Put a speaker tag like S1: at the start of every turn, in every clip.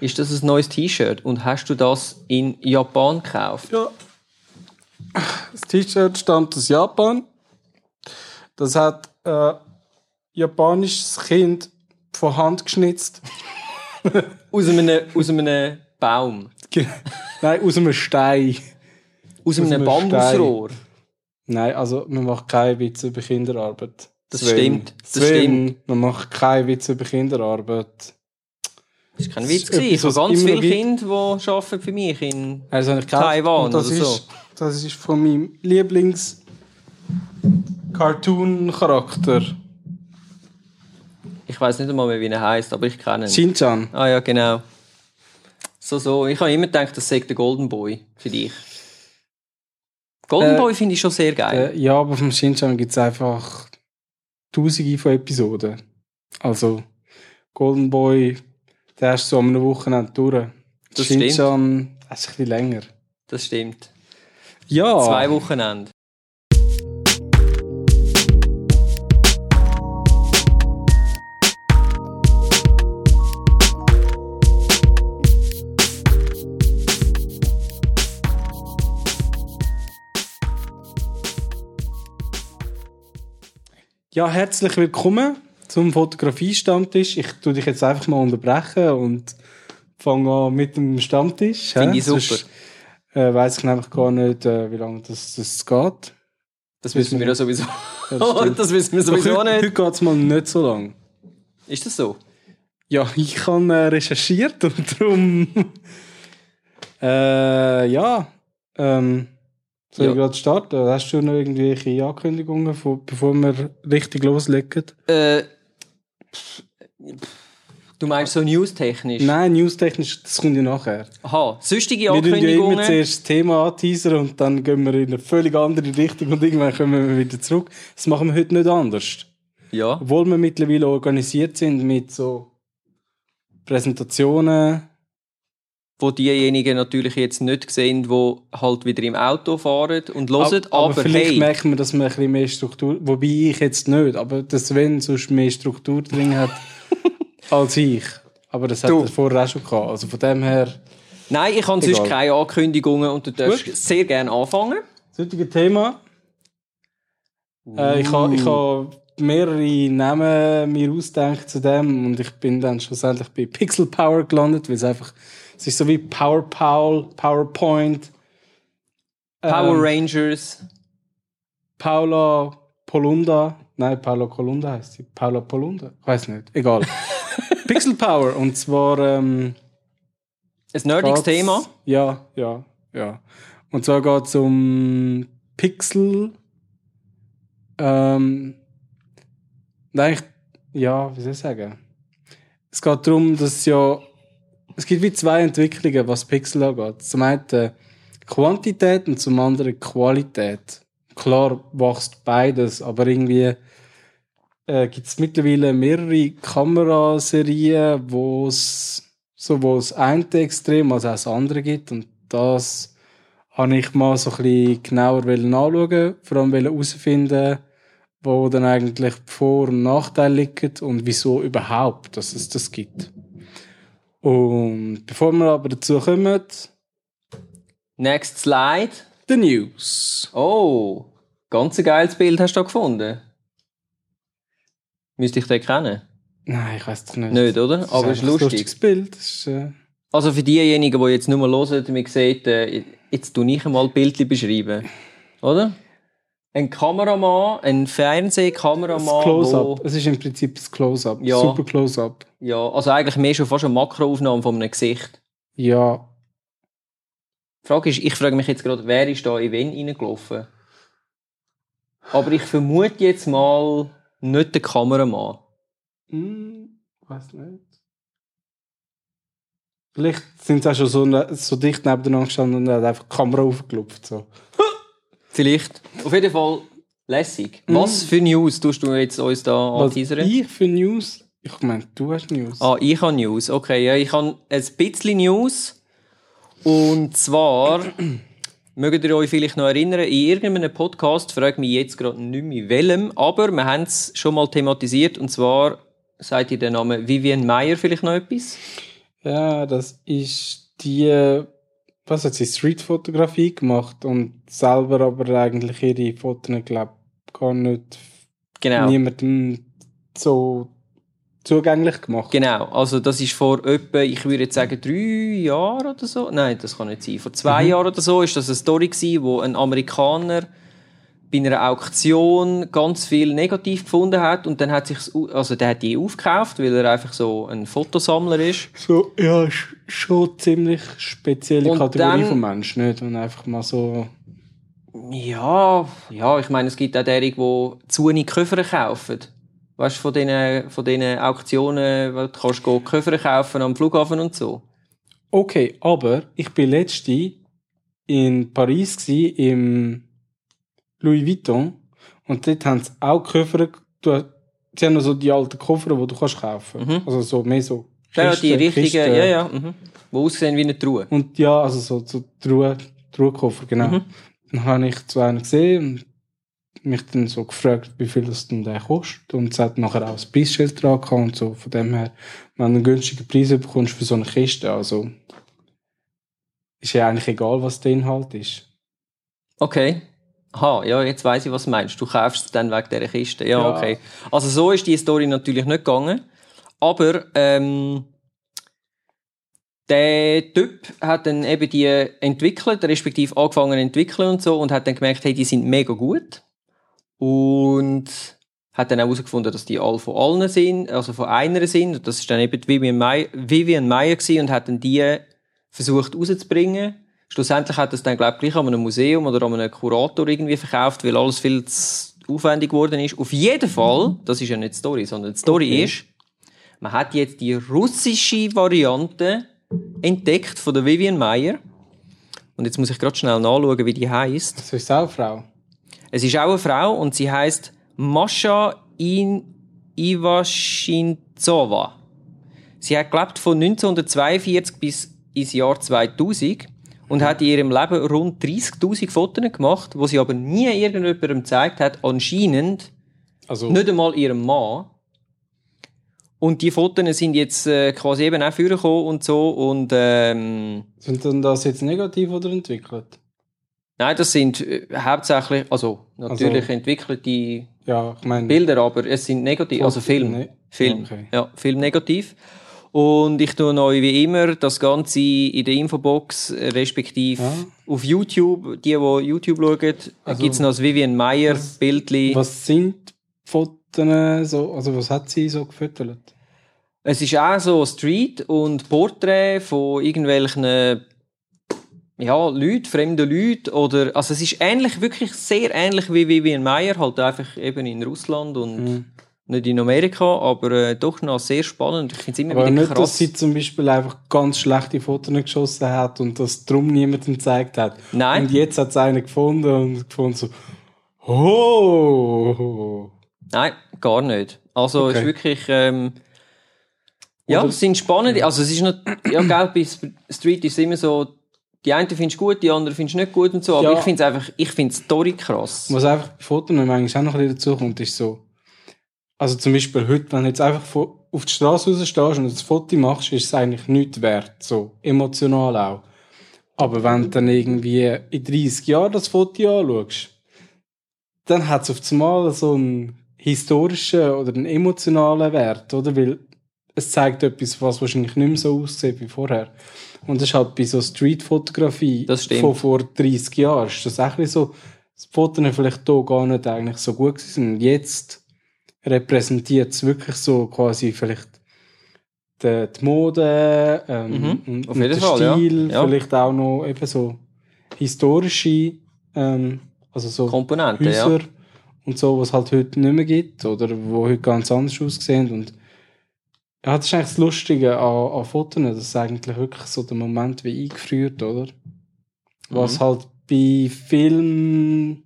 S1: ist das ein neues T-Shirt und hast du das in Japan gekauft?
S2: Ja. Das T-Shirt stammt aus Japan. Das hat äh, japanisches Kind von Hand geschnitzt.
S1: Aus einem, aus einem Baum?
S2: Nein, aus einem Stein.
S1: Aus, einem, Bambusrohr?
S2: Nein, also man macht keine Witze über Kinderarbeit.
S1: Das
S2: Sven.
S1: stimmt, das
S2: Sven,
S1: stimmt.
S2: Man macht keine Witze über Kinderarbeit.
S1: Das war kein Witz.
S2: ist.
S1: Ich habe ganz viele Kinder, die arbeiten für mich in
S2: Also.
S1: Taiwan
S2: das
S1: oder
S2: ist,
S1: so.
S2: Das ist von meinem Lieblings-Cartoon-Charakter.
S1: Ich weiß nicht einmal mehr, wie er heißt, aber ich kenne ihn.
S2: Shin-chan.
S1: Ah ja, genau. So, so. Ich habe immer gedacht, das sei der Golden Boy für dich. Golden
S2: Äh,
S1: Boy finde ich schon sehr geil.
S2: Äh, ja, aber vom Shin-chan gibt es einfach tausende von Episoden. Also Golden Boy, der ist so an einem Wochenende durch.
S1: Das
S2: Shin-chan, das ist ein bisschen länger.
S1: Das stimmt.
S2: Ja.
S1: Zwei Wochenende.
S2: Ja, herzlich willkommen zum Fotografie-Stammtisch. Ich tue dich jetzt einfach mal unterbrechen und fange an mit dem Stammtisch.
S1: Finde ich super.
S2: Sonst, Äh, weiß ich nämlich gar nicht, äh, wie lange das, das geht.
S1: Das wissen wir ja sowieso.
S2: Ja, das
S1: wissen wir
S2: Doch
S1: sowieso
S2: heute,
S1: nicht.
S2: Heute geht es mal nicht so lang.
S1: Ist das so?
S2: Ja, ich habe äh, recherchiert und darum. äh, ja. Ähm, soll
S1: Ja.
S2: ich gerade starten? Hast du noch irgendwelche Ankündigungen, von, bevor wir richtig loslegen?
S1: Äh, du meinst so newstechnisch?
S2: Nein, newstechnisch, das kommt ja nachher.
S1: Aha, sonstige
S2: Wir tun ja immer
S1: Ankündigungen?
S2: zuerst das Thema anteasern und dann gehen wir in eine völlig andere Richtung und irgendwann kommen wir wieder zurück. Das machen wir heute nicht anders.
S1: Ja.
S2: Obwohl wir mittlerweile organisiert sind mit so Präsentationen.
S1: Wo diejenigen natürlich jetzt nicht sehen, die halt wieder im Auto fahren und hören,
S2: aber,
S1: aber,
S2: vielleicht
S1: hey,
S2: merken wir, dass wir ein bisschen mehr Struktur, wobei ich jetzt nicht, aber dass Sven sonst mehr Struktur drin hat als ich. Aber das hat
S1: Du.
S2: er vorher auch schon gehabt. Also von dem her,
S1: nein, ich habe sonst keine Ankündigungen und du darfst
S2: Gut.
S1: sehr gerne anfangen.
S2: das heutige Thema. Äh, ich habe ich ha mehrere Namen mir ausgedacht zu dem und ich bin dann schlussendlich bei Pixel Power gelandet, weil es einfach, es ist so wie Power Paul, PowerPoint.
S1: Power
S2: ähm,
S1: Rangers.
S2: Paula Polunda. Nein, Paula Colunda heißt sie. Paula Polunda? Weiß nicht. Egal. Pixel Power. Und zwar. Ähm,
S1: Ein nerdiges Thema.
S2: Ja, ja, ja. Und zwar geht es um Pixel. Ähm, nein, ich, ja, wie soll ich sagen? Es geht darum, dass ja. Es gibt wie zwei Entwicklungen, was Pixel angeht. Zum einen Quantität und zum anderen Qualität. Klar wächst beides, aber irgendwie äh, gibt es mittlerweile mehrere Kameraserien, wo es sowohl das eine Extrem als auch das andere gibt. Und das habe ich mal so ein bisschen genauer anschauen, vor allem herausfinden, wo dann eigentlich Vor- und Nachteile liegen und wieso überhaupt, dass es das gibt. Und bevor wir aber dazu kommen,
S1: Next Slide.
S2: the News.
S1: Oh, ganz ein geiles Bild hast du da gefunden. Müsste ich den kennen?
S2: Nein, ich weiß doch nicht.
S1: Nicht, oder?
S2: Das
S1: Aber es ist
S2: einfach ein
S1: lustig.
S2: lustiges Bild. Ist, äh,
S1: Also für diejenigen, die jetzt nur mal hören, man sieht, äh, jetzt tue ich einmal Bildchen beschreiben. Oder? Ein Kameramann, ein
S2: das
S1: Fernsehkameramann,
S2: Close-Up.
S1: wo,
S2: Es ist im Prinzip das Close-Up.
S1: Ja.
S2: Super Close-Up.
S1: ja, also eigentlich mehr schon fast eine Makroaufnahme von einem Gesicht.
S2: Ja.
S1: Die Frage ist, ich frage mich jetzt gerade, wer ist da in wen reingelaufen? Aber ich vermute jetzt mal nicht der Kameramann.
S2: Hm, weiß nicht. Vielleicht sind sie auch schon so, ne- so dicht nebeneinander gestanden und hat einfach die Kamera aufgelupft. So.
S1: Vielleicht. Auf jeden Fall lässig. Was für News tust du jetzt uns da
S2: Was
S1: anteasern?
S2: ich für News? Ich meine, du hast News.
S1: Ah, ich habe News. Okay, ja, ich habe ein bisschen News. Und zwar, mögt ihr euch vielleicht noch erinnern, in irgendeinem Podcast, frage mich jetzt gerade nicht mehr welchem, aber wir haben es schon mal thematisiert. Und zwar, sagt ihr den Namen Vivian Meyer vielleicht noch etwas?
S2: Ja, das ist die, was hat sie, Streetfotografie gemacht und selber aber eigentlich ihre Fotos, glaube gar nicht
S1: Genau.
S2: niemandem so zugänglich gemacht.
S1: Genau, also das ist vor etwa, ich würde jetzt sagen, drei Jahren oder so. Nein, das kann nicht sein. Vor zwei
S2: Mhm.
S1: Jahren oder so ist das eine Story gewesen, wo ein Amerikaner bei einer Auktion ganz viel negativ gefunden hat und dann hat sich also der hat die aufgekauft, weil er einfach so ein Fotosammler ist.
S2: So, ja, sch- schon ziemlich spezielle
S1: Und
S2: Kategorie
S1: dann-
S2: von Menschen, nicht? Und einfach mal so,
S1: Ja, ja, ich meine, es gibt auch derige, die zu wenig Koffer kaufen. Weißt du, von diesen, von diesen Auktionen, wo du kannst go Koffer kaufen am Flughafen und so.
S2: okay, aber ich bin letzte in Paris gsi im Louis Vuitton und dort haben sie auch Koffer, du, sie haben noch so die alten Koffer, die du kannst kaufen.
S1: Mhm.
S2: Also so mehr so
S1: Ja, die
S2: Kisten-
S1: richtigen,
S2: Kisten.
S1: ja, ja, mhm. Die aussehen wie eine Truhe.
S2: Und ja, also so, so Truhe, Truhenkoffer, genau.
S1: Mhm.
S2: Dann habe ich zu einem gesehen und mich dann so gefragt, wie viel das denn der kostet. Und es hat nachher auch ein Preisschild dran gehabt und so. Von dem her, wenn du einen günstigen Preis bekommst für so eine Kiste, also ist ja eigentlich egal, was der Inhalt ist.
S1: Okay. Aha, ja, jetzt weiß ich, was du meinst. Du kaufst es dann wegen dieser Kiste. Ja,
S2: Ja.
S1: okay. Also so ist die Story natürlich nicht gegangen. Aber ähm, der Typ hat dann eben die entwickelt, respektive angefangen zu entwickeln und so und hat dann gemerkt, hey, die sind mega gut. Und hat dann auch herausgefunden, dass die alle von allen sind, also von einer sind. Und das ist dann eben Vivian Meyer, Vivian Meyer gewesen und hat dann die versucht rauszubringen. Schlussendlich hat das dann, glaube ich, gleich an einem Museum oder an einem Kurator irgendwie verkauft, weil alles viel zu aufwendig geworden ist. Auf jeden Fall, das ist ja nicht die Story, sondern die Story
S2: Okay.
S1: ist, man hat jetzt die russische Variante entdeckt von der Vivian Meyer. Und jetzt muss ich gerade schnell nachschauen, wie die heißt.
S2: Das ist auch eine Frau.
S1: Es ist auch eine Frau und sie heißt Mascha In Iwaschinzova. Sie hat gelebt von 1942 bis ins Jahr 2000 und hat in ihrem Leben rund 30.000 Fotos gemacht, wo sie aber nie irgendjemandem gezeigt hat, anscheinend
S2: Also,
S1: nicht einmal ihrem Mann. Und die Fotos sind jetzt äh, quasi eben auch vorgekommen und so und ähm,
S2: sind denn das jetzt negativ oder entwickelt?
S1: nein, das sind äh, hauptsächlich, also natürlich
S2: Also-
S1: entwickelte
S2: Ja, ich meine,
S1: Bilder, aber es sind negativ, also Film.
S2: Ne-
S1: Film.
S2: Okay.
S1: Ja, Film negativ. Und ich tue euch wie immer das Ganze in der Infobox, äh, respektive
S2: Ja.
S1: auf YouTube. Die, die YouTube schauen,
S2: Also-
S1: gibt es noch das Vivian Meyer
S2: Was-
S1: Bildli.
S2: was sind Fotos so, also was hat sie so gefüttert?
S1: Es ist auch so Street und Porträt von irgendwelchen ja, Leuten, fremden Leuten. Oder, also es ist ähnlich, wirklich sehr ähnlich wie Vivian Meyer, halt einfach eben in Russland und
S2: Mhm.
S1: Nicht in Amerika, aber äh, doch noch sehr spannend. Ich finde es immer
S2: Aber
S1: wieder
S2: nicht,
S1: krass.
S2: dass sie zum Beispiel einfach ganz schlechte Fotos geschossen hat und das drum niemandem gezeigt hat.
S1: Nein.
S2: Und jetzt hat es einen gefunden und gefunden so, oh,
S1: Nein, gar nicht. Also es
S2: Okay.
S1: ist wirklich, ähm, ja,
S2: Oder-
S1: es sind spannende, also es ist noch, ja, gell, bei Street ist es immer so, die einen findest du gut, die anderen findest du nicht gut und so, aber
S2: Ja.
S1: ich finde es einfach, ich finde die Story krass.
S2: Was einfach bei Fotos manchmal auch noch ein bisschen dazu kommt, ist so, also zum Beispiel heute, wenn du jetzt einfach auf die Straße rausstehst und ein Foto machst, ist es eigentlich nichts wert, so emotional auch. Aber wenn du dann irgendwie in 30 Jahren das Foto anschaust, dann hat es auf einmal so einen historischen oder einen emotionalen Wert, oder? Weil es zeigt etwas, was wahrscheinlich nicht mehr so aussieht wie vorher. Und das ist halt bei so Streetfotografie von vor 30 Jahren, ist das bisschen so, das Foto vielleicht hier gar nicht eigentlich so gut gewesen. Und jetzt repräsentiert es wirklich so quasi vielleicht die, die Mode ähm,
S1: Mhm,
S2: und,
S1: auf jeden
S2: den
S1: Fall, ja.
S2: Stil,
S1: Ja.
S2: vielleicht auch noch eben so historische, ähm, also so
S1: Komponenten,
S2: Häuser
S1: ja.
S2: und so, was halt heute nicht mehr gibt oder wo heute ganz anders aussehen und ja, das ist eigentlich das Lustige an, an Fotos, das ist eigentlich wirklich so der Moment wie eingeführt, oder? Was
S1: Mhm.
S2: halt bei Filmen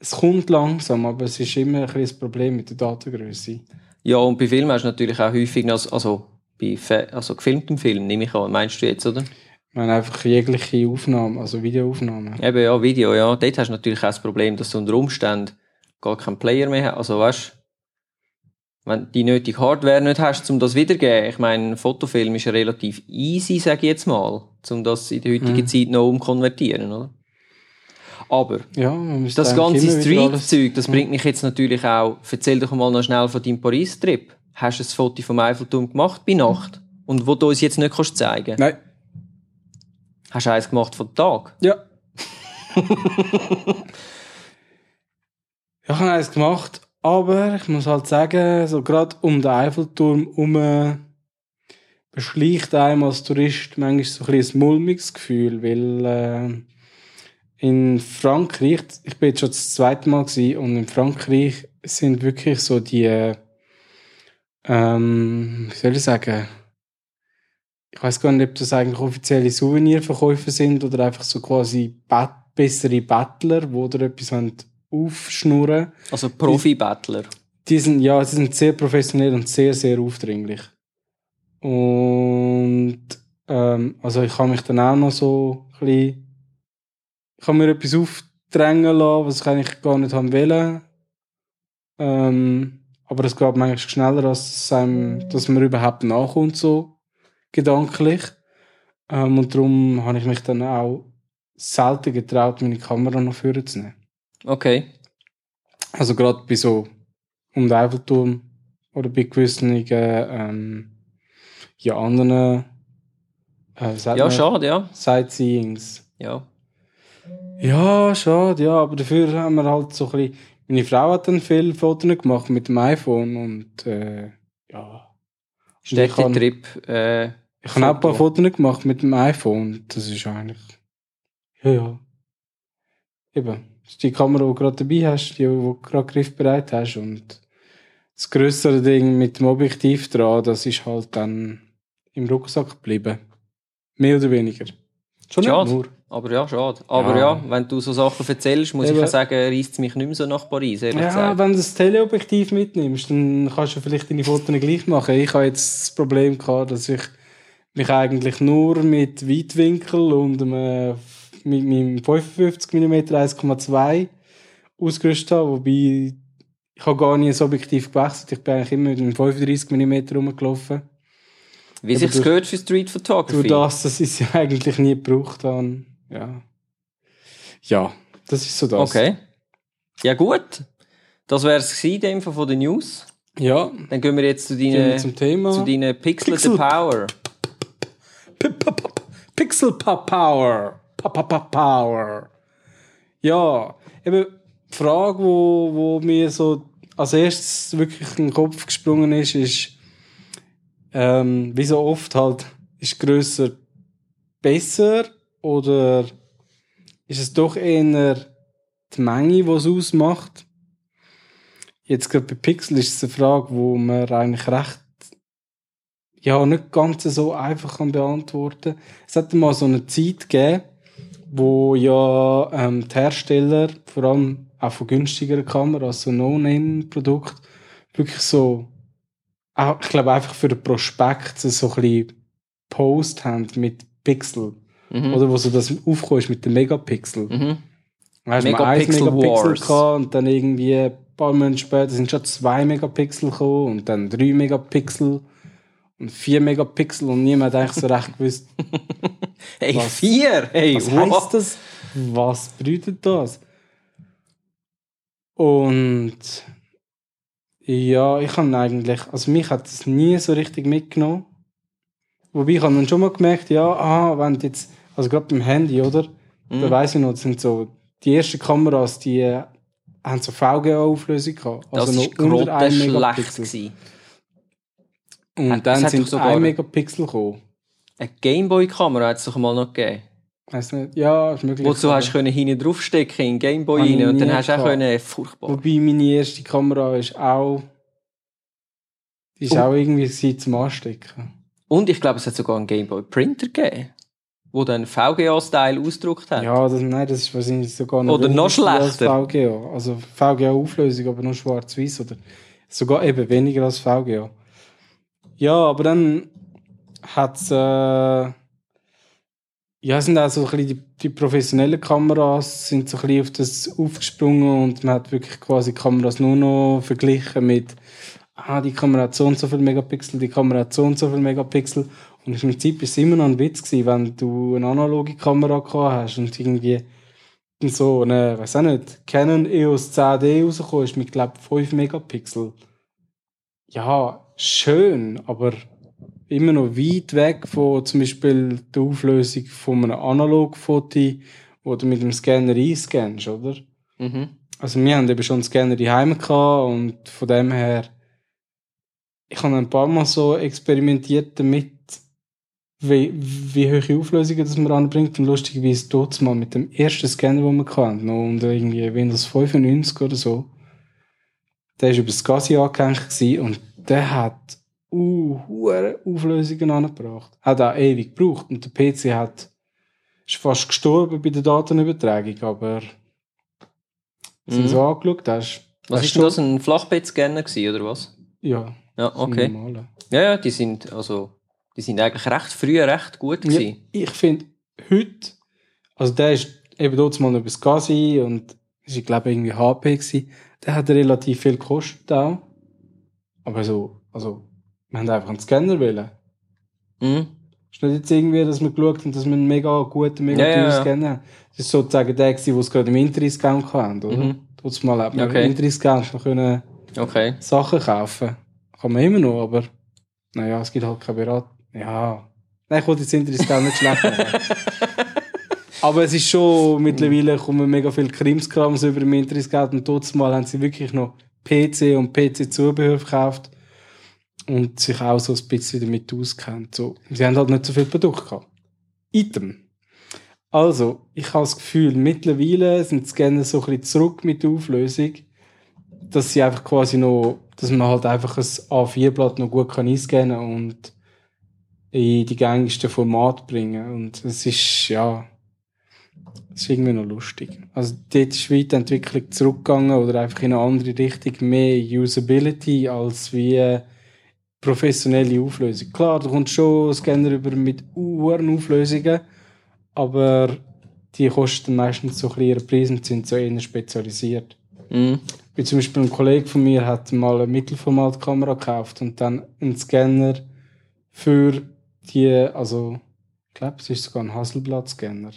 S2: es kommt langsam, aber es ist immer ein das Problem mit der Datengröße.
S1: Ja, und bei Filmen hast du natürlich auch häufig, noch, also bei also gefilmtem Film, nehme ich an, meinst du jetzt, oder?
S2: Ich meine einfach jegliche Aufnahmen, also Videoaufnahmen.
S1: Eben, ja, Video, ja. Dort hast du natürlich auch das Problem, dass du unter Umständen gar keinen Player mehr hast. Also, weißt wenn du die nötige Hardware nicht hast, um das wiederzugeben. Ich meine, ein Fotofilm ist relativ easy, sage ich jetzt mal, um das in der heutigen Zeit noch umkonvertieren, oder? Aber
S2: Ja,
S1: das ganze Street-Zeug, das bringt mich jetzt natürlich auch. Erzähl doch mal noch schnell von deinem Paris-Trip. Hast du ein Foto vom Eiffelturm gemacht bei Nacht? Und wo du uns jetzt nicht kannst zeigen
S2: Nein.
S1: Hast du eins gemacht von Tag?
S2: Ja. ich habe eins gemacht, aber ich muss halt sagen, so gerade um den Eiffelturm herum beschleicht einem als Tourist manchmal so ein, bisschen ein mulmiges Gefühl, weil äh, in Frankreich, ich bin jetzt schon das zweite Mal gewesen, und in Frankreich sind wirklich so die, äh, ähm, wie soll ich sagen, ich weiß gar nicht, ob das eigentlich offizielle Souvenirverkäufer sind oder einfach so quasi Bet bessere Bettler, die oder etwas aufschnurren.
S1: Also Profi-Battler.
S2: Die sind, ja, sie sind sehr professionell und sehr, sehr aufdringlich. Und ähm, also ich habe mich dann auch noch so ein bisschen, ich habe mir etwas aufdrängen lassen, was ich eigentlich gar nicht haben wollen. Ähm, aber es geht manchmal schneller, als einem, dass man überhaupt nachkommt, so gedanklich. Ähm, und darum habe ich mich dann auch selten getraut, meine Kamera noch vorzunehmen.
S1: Okay.
S2: Also gerade bei so um den Eiffelturm oder bei gewissen ähm, ja, anderen äh,
S1: Ja,
S2: man?
S1: schade, ja.
S2: Sightseeings.
S1: Ja.
S2: Ja, schade, ja, aber dafür haben wir halt so ein bisschen, meine Frau hat dann viele Fotos gemacht mit dem iPhone und äh, ja. Und ich habe
S1: Städtetrip. Äh,
S2: ich habe auch ein paar
S1: Foto.
S2: Fotos gemacht mit dem iPhone. Das ist eigentlich. Ja, ja. Eben. Das ist die Kamera, die du gerade dabei hast, die, die du gerade griffbereit hast. Und das größere Ding mit dem Objektiv dran, das ist halt dann im Rucksack geblieben. Mehr oder weniger. Schon
S1: Schade.
S2: nur.
S1: Aber ja, schade. Aber
S2: Ja.
S1: ja, wenn du so Sachen erzählst, muss ich
S2: Eben.
S1: ja sagen, reißt es mich nicht mehr so nach Paris, ehrlich
S2: Ja,
S1: gesagt.
S2: wenn du das Teleobjektiv mitnimmst, dann kannst du vielleicht deine Fotos gleich machen. Ich habe jetzt das Problem gehabt, dass ich mich eigentlich nur mit Weitwinkel und einem, mit meinem 55 mm 1,2 ausgerüstet habe, wobei ich habe gar nie ein Objektiv gewechselt. Ich bin eigentlich immer mit einem 35 mm rumgelaufen.
S1: Wie
S2: durch-
S1: gehört für Street Photography.
S2: Durch das, dass ich sie eigentlich nie gebraucht habe. Ja. Ja, das ist so das.
S1: Okay. Ja, gut. Das wäre es gewesen, in dem Fall von den News.
S2: Ja,
S1: Dann gehen wir jetzt zu deinen,
S2: zum Thema.
S1: zu deinen Pixel,
S2: Pixel-
S1: Power.
S2: P- p- p- Pixel Power. Power. Ja, eben die Frage, wo, wo mir so als erstes wirklich in den Kopf gesprungen ist, ist, ähm, wie so oft halt, ist grösser besser oder ist es doch eher die Menge, die es ausmacht? Jetzt gerade bei Pixel ist es eine Frage, wo man eigentlich recht ja, nicht ganz so einfach kann beantworten. Es hat mal so eine Zeit gegeben, wo ja ähm, die Hersteller, vor allem auch von günstigeren Kameras, so No-Name-Produkt, wirklich so, auch, ich glaube einfach für den Prospekt so ein bisschen Post haben mit Pixel.
S1: Mhm.
S2: Oder wo so das aufgekommen ist mit den Megapixel.
S1: Mhm.
S2: Weißt du,
S1: Megapixel
S2: Megapixel Megapixel gehabt und dann irgendwie ein paar Monate später sind schon zwei Megapixel gekommen und dann drei Megapixel und vier Megapixel und niemand hat eigentlich so recht gewusst,
S1: Hey,
S2: Was-
S1: vier! Hey,
S2: was
S1: wow.
S2: heisst das? Was bedeutet das? Und ja, ich habe eigentlich, also mich hat es nie so richtig mitgenommen. Wobei ich habe dann schon mal gemerkt, ja, ah, wenn du jetzt, also gerade beim Handy, oder?
S1: Mhm.
S2: Da weiss ich noch, das sind so, die ersten Kameras, die äh, haben so VGA-Auflösung gehabt.
S1: Das
S2: Also
S1: war
S2: noch unter 1
S1: grottenschlecht.
S2: Megapixel.
S1: gewesen.
S2: Und
S1: Es
S2: dann
S1: hat
S2: sind
S1: sogar-
S2: 1 Megapixel gekommen.
S1: Eine Gameboy-Kamera hat es doch mal noch gegeben.
S2: Weiss nicht, ja, ist möglich.
S1: Wozu hast du können hinten draufstecken in den Gameboy rein und dann hast du auch können, furchtbar.
S2: Wobei meine erste Kamera ist auch. Die ist
S1: Oh.
S2: auch irgendwie zum Anstecken.
S1: Und ich glaube, es hat sogar einen Gameboy Printer gegeben, wo dann VGA-Style ausgedruckt hat.
S2: Ja, das, nein, das ist wahrscheinlich sogar noch
S1: Oder noch
S2: weniger als
S1: schlechter.
S2: VGA. Also VGA-Auflösung, aber nur schwarz-weiß. Oder sogar eben weniger als VGA. Ja, aber dann hat es. Äh, ja, es sind auch so ein bisschen die, die professionellen Kameras sind so ein bisschen auf das aufgesprungen und man hat wirklich quasi Kameras nur noch verglichen mit ah, die Kamera hat so und so viel Megapixel, die Kamera hat so und so viel Megapixel. Und im Prinzip ist es immer noch ein Witz gewesen, wenn du eine analoge Kamera gehabt hast und irgendwie so eine, weiß auch nicht, Canon EOS 10D rausgekommen ist mit, glaube 5 Megapixel. Ja, schön, aber immer noch weit weg von zum Beispiel der Auflösung von einem Analogfoto, wo du mit dem Scanner einscannst, oder?
S1: Mhm.
S2: Also wir haben eben schon einen Scanner daheim gehabt und von dem her, ich habe ein paar Mal so experimentiert damit, wie, wie hohe Auflösungen das man anbringt und lustigerweise dort mal mit dem ersten Scanner, den wir hatten, noch unter irgendwie Windows 95 oder so, der war über das SCSI angehängt und der hat uh, hohe Auflösungen angebracht. Hat auch ewig gebraucht und der PC hat ist fast gestorben bei der Datenübertragung, aber
S1: Mhm.
S2: sind so angeschaut hast.
S1: Was ist denn das, ein Flachbettscanner gewesen, oder was?
S2: Ja,
S1: Ja, okay. Ja, ja, die sind, also, die sind eigentlich recht früh recht gut
S2: Ja,
S1: gewesen.
S2: ich finde, heute, also der ist eben dort mal das Gazi und ist, ich glaube, irgendwie HP gewesen. Der hat relativ viel gekostet auch. Aber so, also, wir haben einfach einen Scanner wählen.
S1: Mhm.
S2: ist nicht jetzt irgendwie, dass wir geschaut haben, dass wir einen mega guten, mega
S1: Ja,
S2: teuren
S1: ja, ja.
S2: Scanner haben. Das ist sozusagen der gewesen, wo es gerade im Interdiscount hatten, oder?
S1: Mhm.
S2: Trotzdem mal hat man
S1: Okay.
S2: im Interdiscount noch können
S1: Okay.
S2: Sachen kaufen. Kann man immer noch, aber naja, es gibt halt keine Beratung. Ja. Nein, ich wollte jetzt Interdiscount nicht schlecht. Aber es ist schon, mittlerweile kommen mega viele Krimskrams über im Interdiscount und trotzdem mal haben sie wirklich noch PC und PC-Zubehör verkauft und sich auch so ein bisschen damit auskennt. So, sie haben halt nicht so viel Produkte gehabt. Item. Also, ich habe das Gefühl, mittlerweile sind die Scanner so ein bisschen zurück mit der Auflösung, dass sie einfach quasi noch, dass man halt einfach ein A4-Blatt noch gut kann einscannen und in die gängigsten Formate bringen. Und es ist, ja, es ist irgendwie noch lustig. Also dort ist weit die Entwicklung zurückgegangen oder einfach in eine andere Richtung, mehr Usability als wie professionelle Auflösung. Klar, da kommt schon Scanner über mit uhren Auflösungen, aber die kosten meistens so ein bisschen ihre Preise und sind so eher spezialisiert.
S1: Mhm.
S2: Wie zum Beispiel ein Kollege von mir hat mal eine Mittelformatkamera gekauft und dann einen Scanner für die, also ich glaube, es ist sogar ein Hasselblatt-Scanner.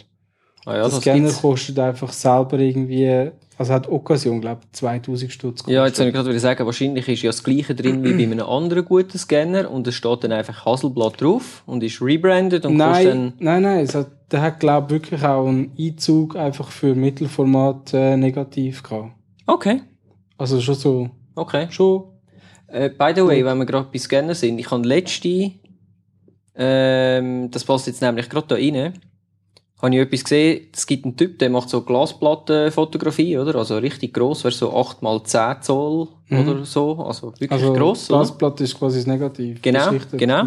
S1: Ah, ja,
S2: der
S1: das
S2: Scanner
S1: gibt's.
S2: kostet einfach selber irgendwie, also hat Occasion, glaube ich, 2000 Stutz
S1: Ja, jetzt soll ich gerade sagen, wahrscheinlich ist ja das gleiche drin wie bei einem anderen guten Scanner und es steht dann einfach Hasselblatt drauf und ist rebranded und kostet dann...
S2: Nein, nein, nein, es hat, der hat, glaube ich, wirklich auch einen Einzug einfach für Mittelformat äh, negativ gehabt.
S1: Okay,
S2: Also schon so,
S1: okay.
S2: schon,
S1: Äh, by the way, wenn wir gerade bei Scanner sind, ich habe letzte, ähm, das passt jetzt nämlich gerade da rein, habe ich etwas gesehen, es gibt einen Typ, der macht so Glasplattenfotografie, oder? Also richtig gross, wäre so 8x10 Zoll oder so, also wirklich
S2: also
S1: gross?
S2: Glasplatte ist quasi das Negativ.
S1: Genau, genau.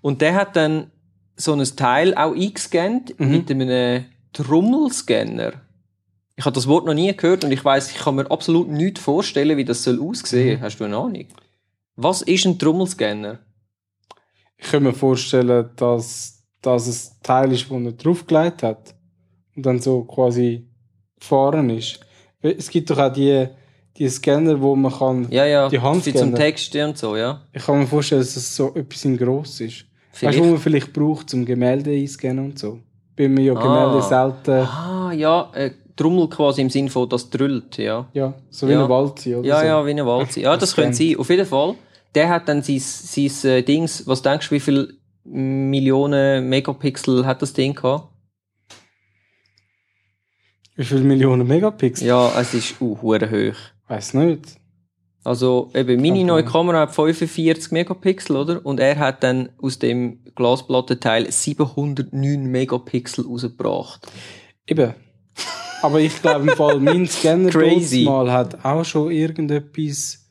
S1: Und der hat dann so ein Teil auch eingescannt mit einem Trommelscanner. Ich habe das Wort noch nie gehört und ich weiß, ich kann mir absolut nicht vorstellen, wie das soll aussehen. Hast du eine Ahnung? Was ist ein Trommelscanner?
S2: Ich kann mir vorstellen, dass das ein Teil ist, das er draufgelegt hat und dann so quasi gefahren ist. Es gibt doch auch die, die Scanner, wo man kann,
S1: Ja, ja,
S2: Die Hand
S1: wie zum. Text und so, ja.
S2: ich kann mir vorstellen, dass es so etwas in gross ist. Weißt
S1: Vielleicht.
S2: du, was man vielleicht braucht, zum Gemälde einscannen und so? Bei mir ja Gemälde
S1: Ah.
S2: selten,
S1: Ah, ja, äh, Trommel quasi im Sinn von, das drüllt, ja.
S2: ja, so wie
S1: Ja.
S2: eine Walze oder
S1: Ja,
S2: so.
S1: ja, wie eine Walze. Ja, das könnte sein. Auf jeden Fall. Der hat dann sein, sein äh, Dings, was denkst du, wie viel Millionen Megapixel hat das Ding gehabt?
S2: Wie viele Millionen Megapixel?
S1: Ja, es ist uh, hoch.
S2: Weiß nicht.
S1: Also eben, meine
S2: Kann
S1: neue. Kamera hat 45 Megapixel, oder? Und er hat dann aus dem Glasplattenteil 709 Megapixel rausgebracht.
S2: Eben. Aber ich glaube im Fall, mein Scanner
S1: Crazy.
S2: mal hat auch schon irgendetwas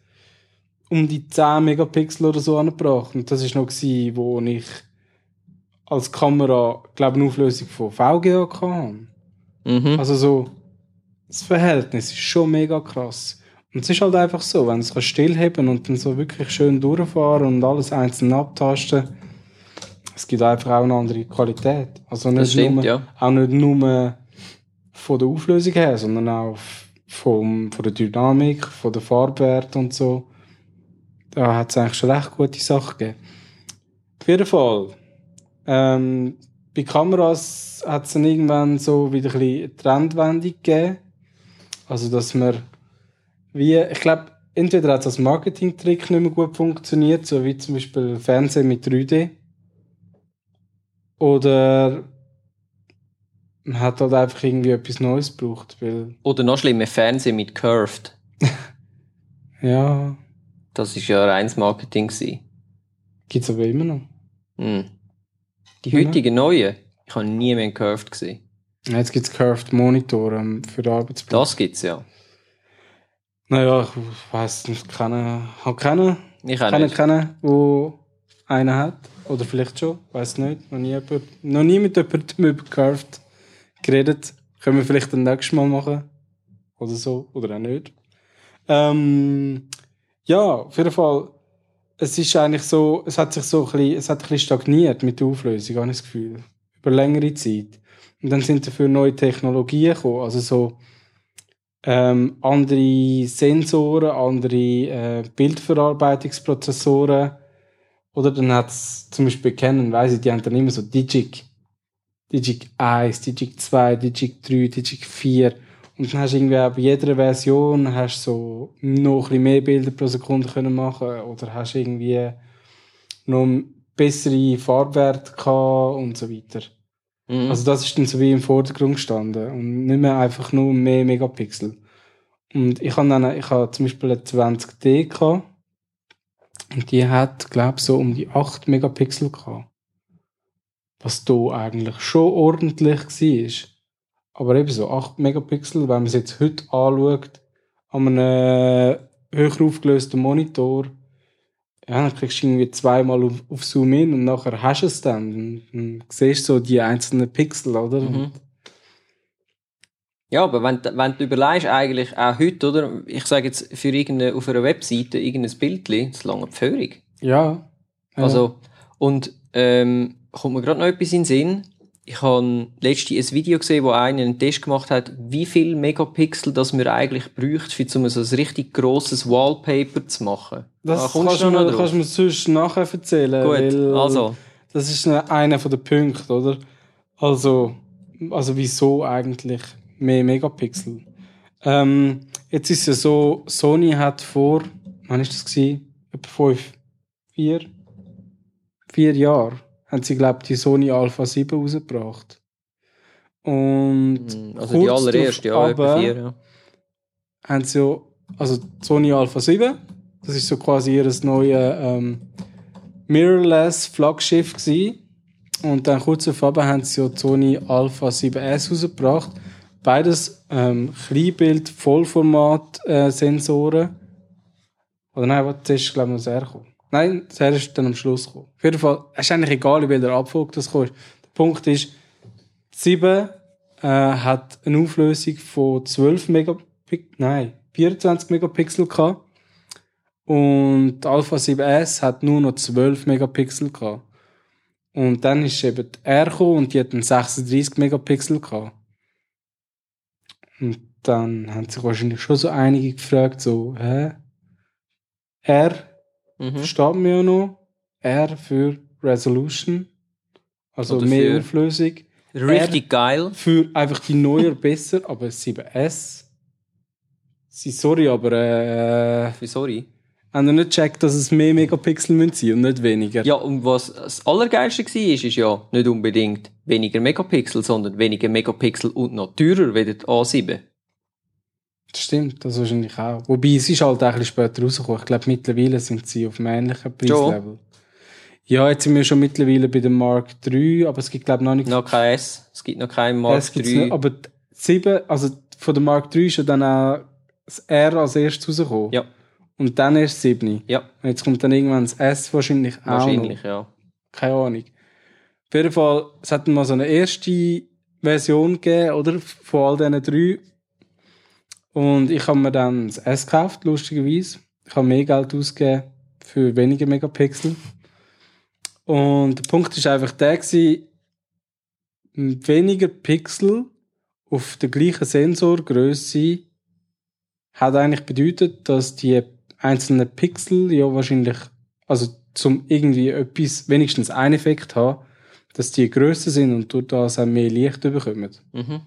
S2: um die 10 Megapixel oder so angebracht. Und das war noch, gewesen, wo ich als Kamera, glaube eine Auflösung von VGA hatte.
S1: Mhm.
S2: Also so, das Verhältnis ist schon mega krass. Und es ist halt einfach so, wenn es stillheben und dann so wirklich schön durchfahren und alles einzeln abtasten, es gibt einfach auch eine andere Qualität. Also nicht
S1: stimmt,
S2: nur,
S1: ja.
S2: auch nicht nur von der Auflösung her, sondern auch vom, von der Dynamik, von der Farbwert und so. Da hat es eigentlich schon recht gute Sachen gegeben. Auf jeden Fall, ähm, bei Kameras hat es dann irgendwann so wieder ein bisschen Trendwendung gegeben. Also, dass man wie, ich glaube, entweder hat es als Marketing-Trick nicht mehr gut funktioniert, so wie zum Beispiel Fernsehen mit 3D. Oder man hat halt einfach irgendwie etwas Neues gebraucht, weil,
S1: Oder noch schlimmer, Fernsehen mit Curved.
S2: ja,
S1: Das ist ja reines Marketing gewesen.
S2: gibt's aber immer noch.
S1: Hm. Die heutigen neuen, ich habe nie mehr einen Curved gesehen.
S2: Ja, Jetzt gibt's Curved Monitor ähm, für den Arbeitsplatz.
S1: Das gibt's ja.
S2: Naja, ich weiss nicht, kennen, habe keinen,
S1: Ich auch
S2: keinen
S1: nicht.
S2: wo einen hat. Oder vielleicht schon, weiß nicht. Noch nie, jemand, noch nie mit jemandem über Curved geredet. Können wir vielleicht ein nächstes Mal machen. Oder so, oder auch nicht. Ähm, ja, auf jeden Fall. Es ist eigentlich so, es hat sich so ein bisschen, es hat ein bisschen stagniert mit der Auflösung, habe ich das Gefühl. Über längere Zeit. Und dann sind dafür neue Technologien gekommen. Also so, ähm, andere Sensoren, andere äh, Bildverarbeitungsprozessoren. Oder dann hat es zum Beispiel Canon, weiss ich, die haben dann immer so Digic. Digic 1, Digic 2, Digic 3, Digic 4. Und dann hast du irgendwie auch bei jeder Version hast so noch ein bisschen mehr Bilder pro Sekunde können machen oder hast irgendwie noch bessere Farbwerte gehabt und so weiter.
S1: Mhm.
S2: Also das ist dann so wie im Vordergrund gestanden und nicht mehr einfach nur mehr Megapixel. Und ich habe dann, ich habe zum Beispiel eine 20D gehabt und die hat, glaube ich, so um die 8 Megapixel gehabt. Was da eigentlich schon ordentlich war. Aber eben so 8 Megapixel, wenn man es jetzt heute anschaut, an einem höher aufgelösten Monitor, ja, dann kriegst du irgendwie zweimal auf, auf Zoom in und nachher hast du es dann. Und dann siehst du so die einzelnen Pixel, oder?
S1: Mhm. Ja, aber wenn, du- wenn du überlegst, eigentlich auch heute, oder? Ich sage jetzt für irgendeine, auf einer Webseite irgendein Bildchen, das lange Führung.
S2: Ja. Ja.
S1: Also, und, ähm, kommt mir gerade noch etwas in den Sinn. Ich habe letztens ein Video gesehen, wo einer einen Test gemacht hat, wie viel Megapixel das man eigentlich bräuchte, um so ein richtig grosses Wallpaper zu machen.
S2: das
S1: Ah, kommst
S2: kannst,
S1: du
S2: mir, kannst du mir sonst nachher erzählen.
S1: Gut, also.
S2: Das ist einer von den Punkten, oder? Also, also wieso eigentlich mehr Megapixel? Ähm, jetzt ist es ja so, Sony hat vor, wann ist das gewesen? Etwa fünf, vier, vier Jahre haben sie, glaube ich, die Sony Alpha 7 rausgebracht. Und
S1: Mm, Also die
S2: kurz
S1: allererste, ja,
S2: aber-
S1: vier, ja.
S2: haben sie ja, also die Sony Alpha 7, das ist so quasi ihr neues ähm, Mirrorless Flaggschiff gewesen. Und dann kurz darauf haben sie ja die Sony Alpha 7S rausgebracht. Beides ähm, Kleinbild, Vollformat äh, Sensoren. Oder nein, was ist, glaube ich, noch das R gekommen. Nein, das R ist dann am Schluss gekommen. Auf jeden Fall, es ist eigentlich egal, in welcher Abfolge das kommt. Der Punkt ist, die 7 äh, hat eine Auflösung von 12 Megapixel, nein, 24 Megapixel gehabt. Und Alpha 7S hat nur noch 12 Megapixel gehabt. Und dann ist eben die R gekommen und die hat dann 36 Megapixel gehabt. Und dann haben sich wahrscheinlich schon so einige gefragt, so, hä? R
S1: Mhm.
S2: versteht man ja noch. R für Resolution. Also
S1: Oder
S2: mehr Auflösung.
S1: Richtig geil.
S2: Für einfach die neuer besser, aber 7S. Sie, sorry, aber äh,
S1: Wie, Sorry.
S2: haben ihr nicht gecheckt, dass es mehr Megapixel müssen sein und nicht weniger?
S1: Ja, und was das Allergeilste war, ist, ist ja nicht unbedingt weniger Megapixel, sondern weniger Megapixel und noch teurer wie die A7.
S2: Das stimmt, das wahrscheinlich auch. Wobei, es ist halt auch ein bisschen später rausgekommen. Ich glaube, mittlerweile sind sie auf einem ähnlichen Preislevel. Ja, jetzt sind wir schon mittlerweile bei dem Mark III, aber es gibt, glaube ich, noch nicht
S1: Noch kein S. Es gibt noch keinen Mark 3.
S2: Nicht, aber die 7, also von der Mark III ist ja dann auch das R als erstes rausgekommen.
S1: Ja.
S2: Und dann erst das 7.
S1: Ja,
S2: Und jetzt kommt dann irgendwann das S wahrscheinlich auch
S1: wahrscheinlich,
S2: noch.
S1: ja.
S2: Keine Ahnung. Auf jeden Fall, es hat dann mal so eine erste Version gegeben, oder? Von all diesen drei. Und ich habe mir dann das S gekauft, lustigerweise. Ich habe mehr Geld ausgegeben für weniger Megapixel. Und der Punkt ist einfach der gewesen, weniger Pixel auf der gleichen Sensorgröße hat eigentlich bedeutet, dass die einzelne Pixel ja wahrscheinlich, also zum irgendwie etwas, wenigstens einen Effekt haben, dass die grösser sind und durch das auch mehr Licht bekommen.
S1: Mhm.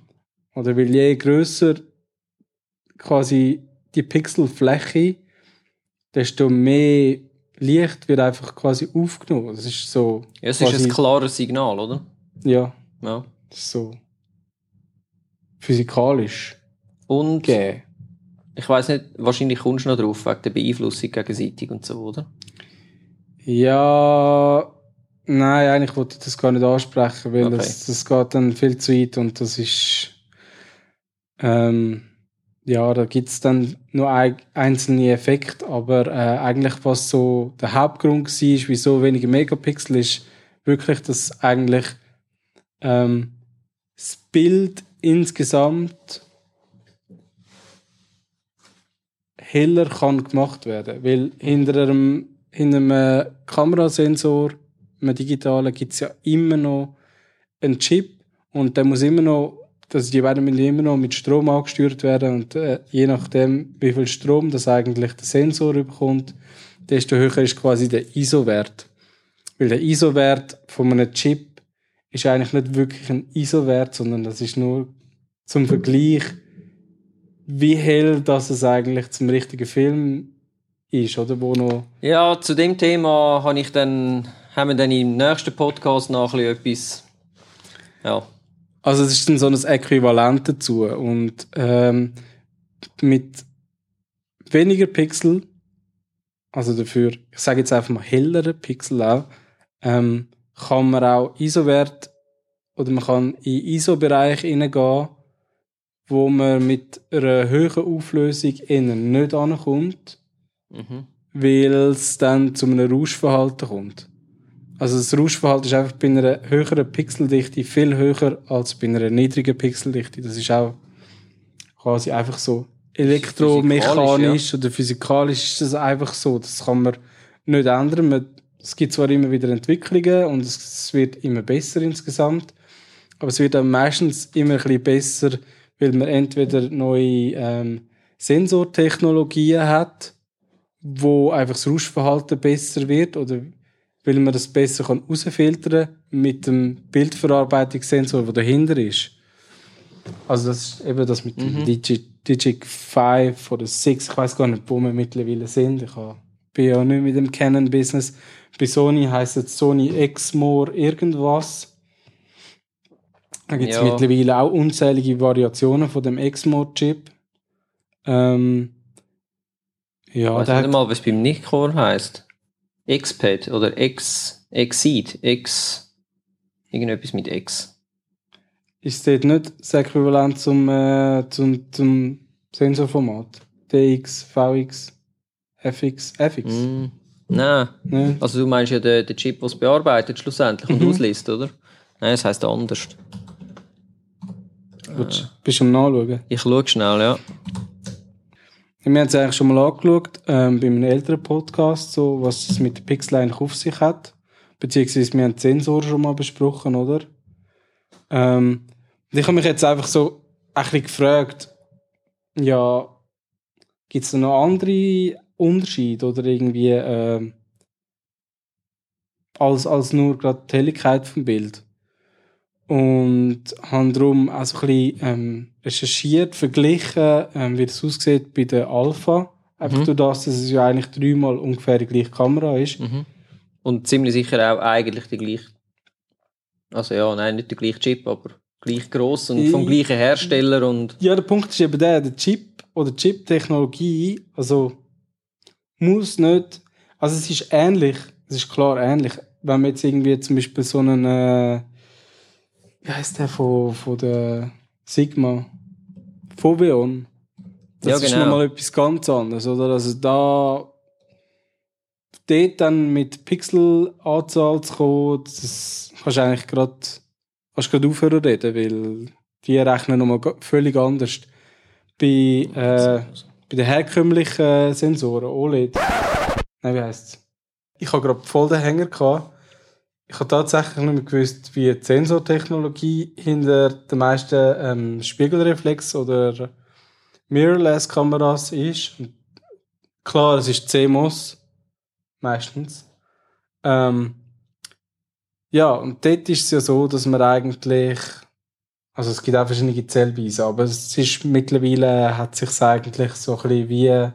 S2: Oder weil je grösser quasi die Pixelfläche, desto mehr Licht wird einfach quasi aufgenommen. Das ist so.
S1: Ja, es ist ein klares Signal, oder?
S2: Ja,
S1: Ja.
S2: so physikalisch
S1: Und
S2: gegeben.
S1: ich weiß nicht, wahrscheinlich kommst du noch drauf, wegen der Beeinflussung gegenseitig und so, oder?
S2: Ja, nein, eigentlich wollte ich das gar nicht ansprechen, weil
S1: Okay.
S2: das, das geht dann viel zu weit und das ist, ähm, ja, da gibt's dann nur ein, einzelne Effekte, aber äh, eigentlich was so der Hauptgrund war, wieso weniger Megapixel ist, wirklich, dass eigentlich ähm, das Bild insgesamt heller kann gemacht werden, weil hinter einem, hinter einem Kamerasensor, einem digitalen, gibt's ja immer noch einen Chip und der muss immer noch, also die müssen immer noch mit Strom angesteuert werden und äh, je nachdem, wie viel Strom das eigentlich der Sensor bekommt, desto höher ist quasi der ISO-Wert. Weil der ISO-Wert von einem Chip ist eigentlich nicht wirklich ein ISO-Wert, sondern das ist nur zum Vergleich, wie hell das es eigentlich zum richtigen Film ist, oder? Wo noch
S1: Ja, zu dem Thema habe ich dann, haben wir dann im nächsten Podcast noch ein bisschen etwas. Ja.
S2: Also es ist dann so ein Äquivalent dazu und ähm, mit weniger Pixel, also dafür, ich sage jetzt einfach mal hellere Pixel auch, ähm, kann man auch ISO-Wert oder man kann in ISO-Bereich hineingehen, wo man mit einer höheren Auflösung innen nicht ankommt,
S1: Mhm.
S2: weil es dann zu einem Rauschverhalten kommt. Also das Rauschverhalten ist einfach bei einer höheren Pixeldichte viel höher als bei einer niedrigen Pixeldichte. Das ist auch quasi einfach so elektromechanisch oder physikalisch ist das einfach so. Das kann man nicht ändern. Man, es gibt zwar immer wieder Entwicklungen und es, es wird immer besser insgesamt, aber es wird dann meistens immer ein bisschen besser, weil man entweder neue ähm, Sensortechnologien hat, wo einfach das Rauschverhalten besser wird oder weil man das besser kann rausfiltern mit dem Bildverarbeitungssensor, der dahinter ist. Also das ist eben das mit dem Digi Digic 5 oder 6, ich weiß gar nicht, wo wir mittlerweile sind. Ich bin ja nicht mit dem Canon-Business. Bei Sony heisst es Sony Exmor irgendwas. Da gibt es
S1: Ja.
S2: mittlerweile auch unzählige Variationen von dem Exmor-Chip. Ähm, ja,
S1: Ich weiß nicht mal, was beim Nickcore heisst. Xpad oder X, Exceed, X, irgendetwas mit X.
S2: ist dort nicht das Äquivalent zum, äh, zum, zum Sensorformat. DX, VX, FX, FX.
S1: Mm. Nein,
S2: Ne?
S1: also du meinst ja den, den Chip, der es bearbeitet schlussendlich und
S2: Mhm.
S1: ausliest, oder? Nein, das heisst anders.
S2: Willst- Bist du am Nachschauen?
S1: Ich schaue schnell, ja.
S2: Wir haben es eigentlich schon mal angeschaut, ähm, bei einem älteren Podcast, so, was es mit der Pixel eigentlich auf sich hat. Beziehungsweise wir haben die Sensoren schon mal besprochen, oder? Ähm, ich habe mich jetzt einfach so ein bisschen gefragt, ja, gibt es da noch andere Unterschiede oder irgendwie ähm, als, als nur gerade die Helligkeit vom Bild? Und habe darum auch so ein bisschen ähm, recherchiert, verglichen, ähm, wie das aussieht bei der Alpha. Einfach
S1: Mhm.
S2: durch das, dass es ja eigentlich dreimal ungefähr die gleiche Kamera ist.
S1: Mhm. Und ziemlich sicher auch eigentlich die gleiche. Also ja, nein, nicht der gleiche Chip, aber gleich gross und vom
S2: Ich-
S1: gleichen Hersteller und.
S2: Ja, der Punkt ist eben der, der Chip oder Chip-Technologie, also muss nicht, also es ist ähnlich, es ist klar ähnlich, wenn man jetzt irgendwie zum Beispiel so einen, äh, wie heißt der von, von der Sigma, Foveon, das
S1: Ja,
S2: ist
S1: genau.
S2: nochmal etwas ganz anderes, oder? Also da, dort dann mit Pixelanzahl zu kommen, das kannst du eigentlich gerade, kannst gerade aufhören zu reden, weil die rechnen nochmal völlig anders. Bei, äh, bei den herkömmlichen Sensoren, OLED, nein, wie heisst es? Ich habe gerade voll den Hänger gehabt. Ich habe tatsächlich nicht mehr gewusst, wie die Sensortechnologie hinter den meisten ähm, Spiegelreflex- oder Mirrorless-Kameras ist. Und klar, es ist CMOS. Meistens. Ähm, ja, und dort ist es ja so, dass man eigentlich, also es gibt auch verschiedene Zellweisen, aber es ist mittlerweile, hat sich eigentlich so ein bisschen wie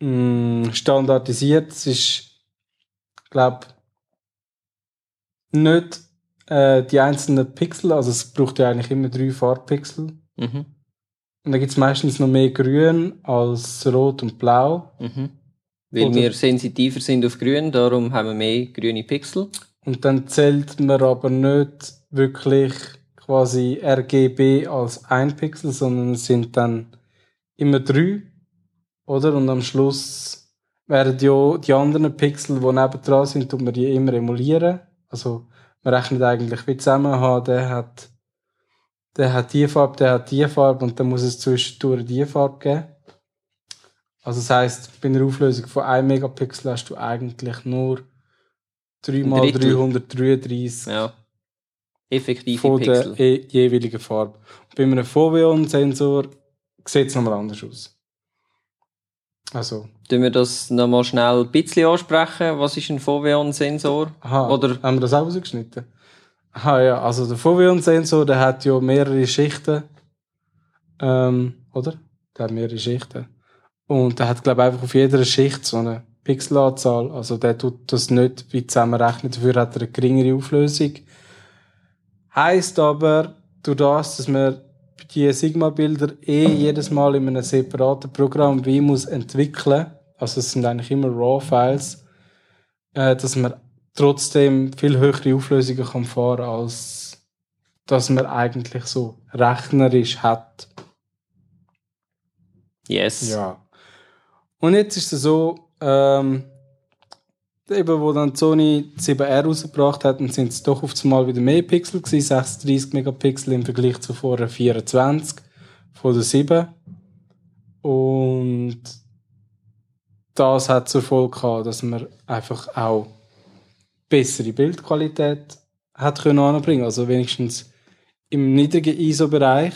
S2: mh, standardisiert. Es ist, glaube nicht äh, die einzelnen Pixel, also es braucht ja eigentlich immer drei Farbpixel.
S1: Mhm.
S2: Und da gibt es meistens noch mehr Grün als Rot und Blau.
S1: Mhm. Weil
S2: Oder-
S1: wir sensitiver sind auf grün, darum haben wir mehr grüne Pixel.
S2: Und dann zählt man aber nicht wirklich quasi RGB als ein Pixel, sondern es sind dann immer drei, oder? Und am Schluss werden ja die anderen Pixel, die nebendran sind, tut man die immer emulieren. Also man rechnet eigentlich wie zusammen, aha, der hat, der hat die Farbe, der hat die Farbe und dann muss es zwischendurch die Farbe geben. Also das heisst, bei einer Auflösung von 1 Megapixel hast du eigentlich nur 3 mal
S1: Drittel.
S2: 333
S1: Ja. Effektive
S2: von der
S1: Pixel.
S2: e- jeweiligen Farbe. Und bei einem Foveon-Sensor sieht es nochmal anders aus. Also,
S1: Tun wir das nochmal schnell ein bisschen ansprechen? Was ist ein Foveon-Sensor? Oder-
S2: haben wir das auch rausgeschnitten? Aha, ja, also der Foveon-Sensor, der hat ja mehrere Schichten. Ähm, oder? Der hat mehrere Schichten. Und der hat, glaube ich, einfach auf jeder Schicht so eine Pixelanzahl. Also der tut das nicht wie zusammenrechnen, dafür hat er eine geringere Auflösung. Heißt aber, durch das, dass man die Sigma-Bilder eh jedes Mal in einem separaten Programm wie muss entwickeln, also es sind eigentlich immer RAW-Files, äh, dass man trotzdem viel höhere Auflösungen kann fahren als dass man eigentlich so rechnerisch hat.
S1: Yes.
S2: Ja. Und jetzt ist es so, ähm, eben, wo dann die Sony 7R rausgebracht hat, dann sind es doch auf einmal wieder mehr Pixel gewesen, 36 Megapixel im Vergleich zu vorher 24 von der 7. Und das hat zur Folge gehabt, dass man einfach auch bessere Bildqualität hat können anbringen, also wenigstens im niedrigen ISO-Bereich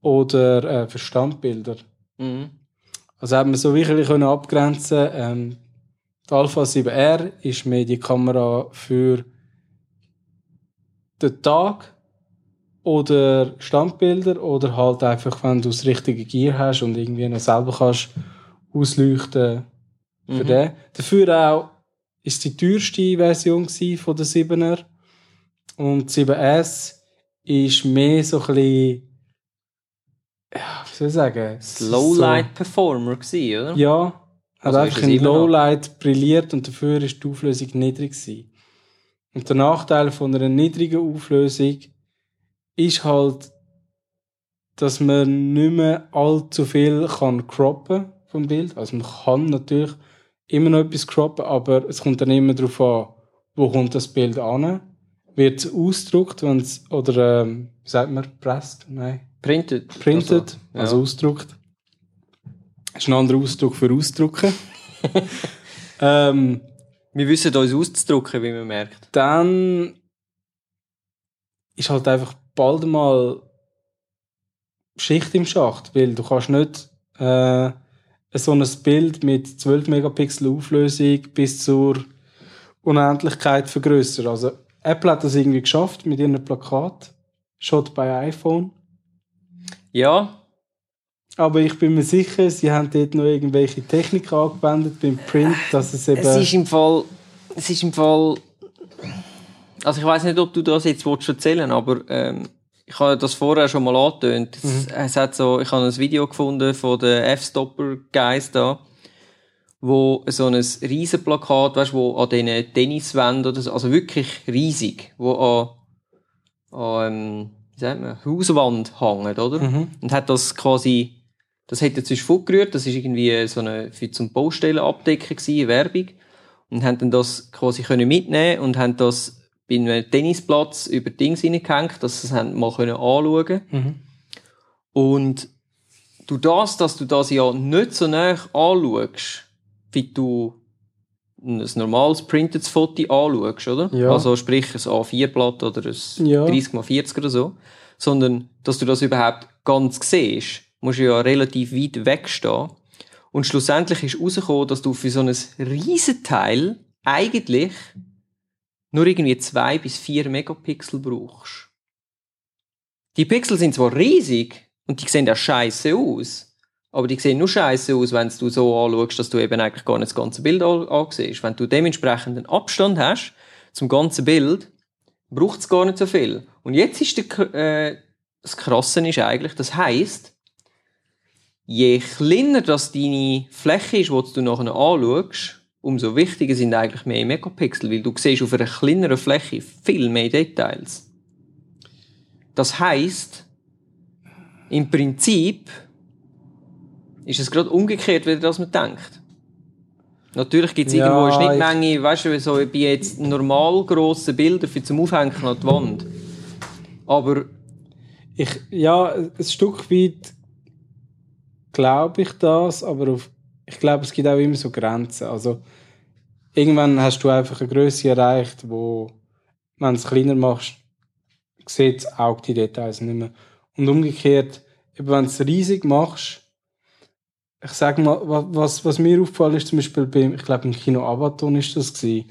S2: oder äh, für Standbilder.
S1: Mhm.
S2: Also hat man so wirklich können abgrenzen. Ähm, die Alpha 7R ist mehr die Kamera für den Tag oder Standbilder oder halt einfach, wenn du das richtige Gear hast und irgendwie noch selber kannst ausleuchten für
S1: Mhm.
S2: den. Dafür auch ist die teuerste Version von der 7er und die 7S ist mehr so ein bisschen ja, wie soll ich sagen?
S1: Lowlight Performer gewesen, oder?
S2: ja, hat
S1: Also ist
S2: einfach in? Lowlight brilliert und dafür ist die Auflösung niedrig gewesen. Und der Nachteil von einer niedrigen Auflösung ist halt, dass man nicht mehr allzu viel kann croppen vom Bild. Also man kann natürlich immer noch etwas croppen, aber es kommt dann immer darauf an, wo kommt das Bild an. Wird es ausgedruckt, wenn's, oder ähm, wie sagt man, pressed? Nein
S1: Printed.
S2: printed,
S1: Also, ja.
S2: also ausgedruckt. Das ist ein anderer Ausdruck für ausdrucken. ähm,
S1: Wir wissen uns auszudrücken, wie man merkt.
S2: dann ist halt einfach bald mal Schicht im Schacht, weil du kannst nicht äh, so ein Bild mit 12 Megapixel Auflösung bis zur Unendlichkeit vergrößern. Also Apple hat das irgendwie geschafft mit ihrem Plakat. Shot bei iPhone.
S1: Ja,
S2: Aber ich bin mir sicher, sie haben dort noch irgendwelche Technik angewendet beim Print, dass es eben.
S1: es ist im Fall, es ist im Fall, also ich weiß nicht, ob du das jetzt willst erzählen, aber ähm, ich habe das vorher schon mal angetönt. Es, es hat so, ich habe ein Video gefunden von den F-Stopper Guys da, wo so ein riesen Plakat, weißt, wo an diesen Tenniswänden oder so, also wirklich riesig, wo an, an ähm, wie sagt man, Hauswand hängt, oder?
S2: Mhm.
S1: Und hat das quasi, das hat jetzt Fug gerührt, das ist irgendwie so eine, für zum Baustellen abdecken gewesen, Werbung. Und haben dann das quasi können mitnehmen und haben das bei einem Tennisplatz über Dings reingehängt, dass sie es mal können anschauen
S2: Mhm.
S1: Und du das, dass du das ja nicht so nah anschaust, wie du ein normales printed Foto anschaust, oder?
S2: Ja.
S1: Also sprich ein A4-Blatt oder ein
S2: Ja.
S1: 30x40 oder so. Sondern, dass du das überhaupt ganz siehst, musst du ja relativ weit wegstehen. Und schlussendlich ist herausgekommen, dass du für so ein riesen Teil eigentlich nur irgendwie zwei bis vier Megapixel brauchst. Die Pixel sind zwar riesig und die sehen auch scheiße aus, aber die sehen nur scheiße aus, wenn du so anschaust, dass du eben eigentlich gar nicht das ganze Bild an- ansiehst. Wenn du dementsprechend einen Abstand hast zum ganzen Bild, braucht es gar nicht so viel. Und jetzt ist der, äh, das Krasse ist eigentlich, das heißt, je kleiner das deine Fläche ist, die du nachher anschaust, umso wichtiger sind eigentlich mehr Megapixel, weil du siehst auf einer kleineren Fläche viel mehr Details. Das heißt, im Prinzip ist es gerade umgekehrt, wie das man denkt. Natürlich gibt es
S2: Ja,
S1: irgendwo eine Schnittmenge, weißt du, so bei jetzt normal grossen Bilder für zum Aufhängen an die Wand. Aber
S2: Ich, ja, ein Stück weit glaube ich das, aber auf, ich glaube, es gibt auch immer so Grenzen. Also, irgendwann hast du einfach eine Größe erreicht, wo, wenn du es kleiner machst, sieht das Auge die Details nicht mehr. Und umgekehrt, wenn du es riesig machst, ich sag mal, wa- was, was mir aufgefallen ist, zum Beispiel beim, ich glaube, im Kino Abaton ist das gewesen,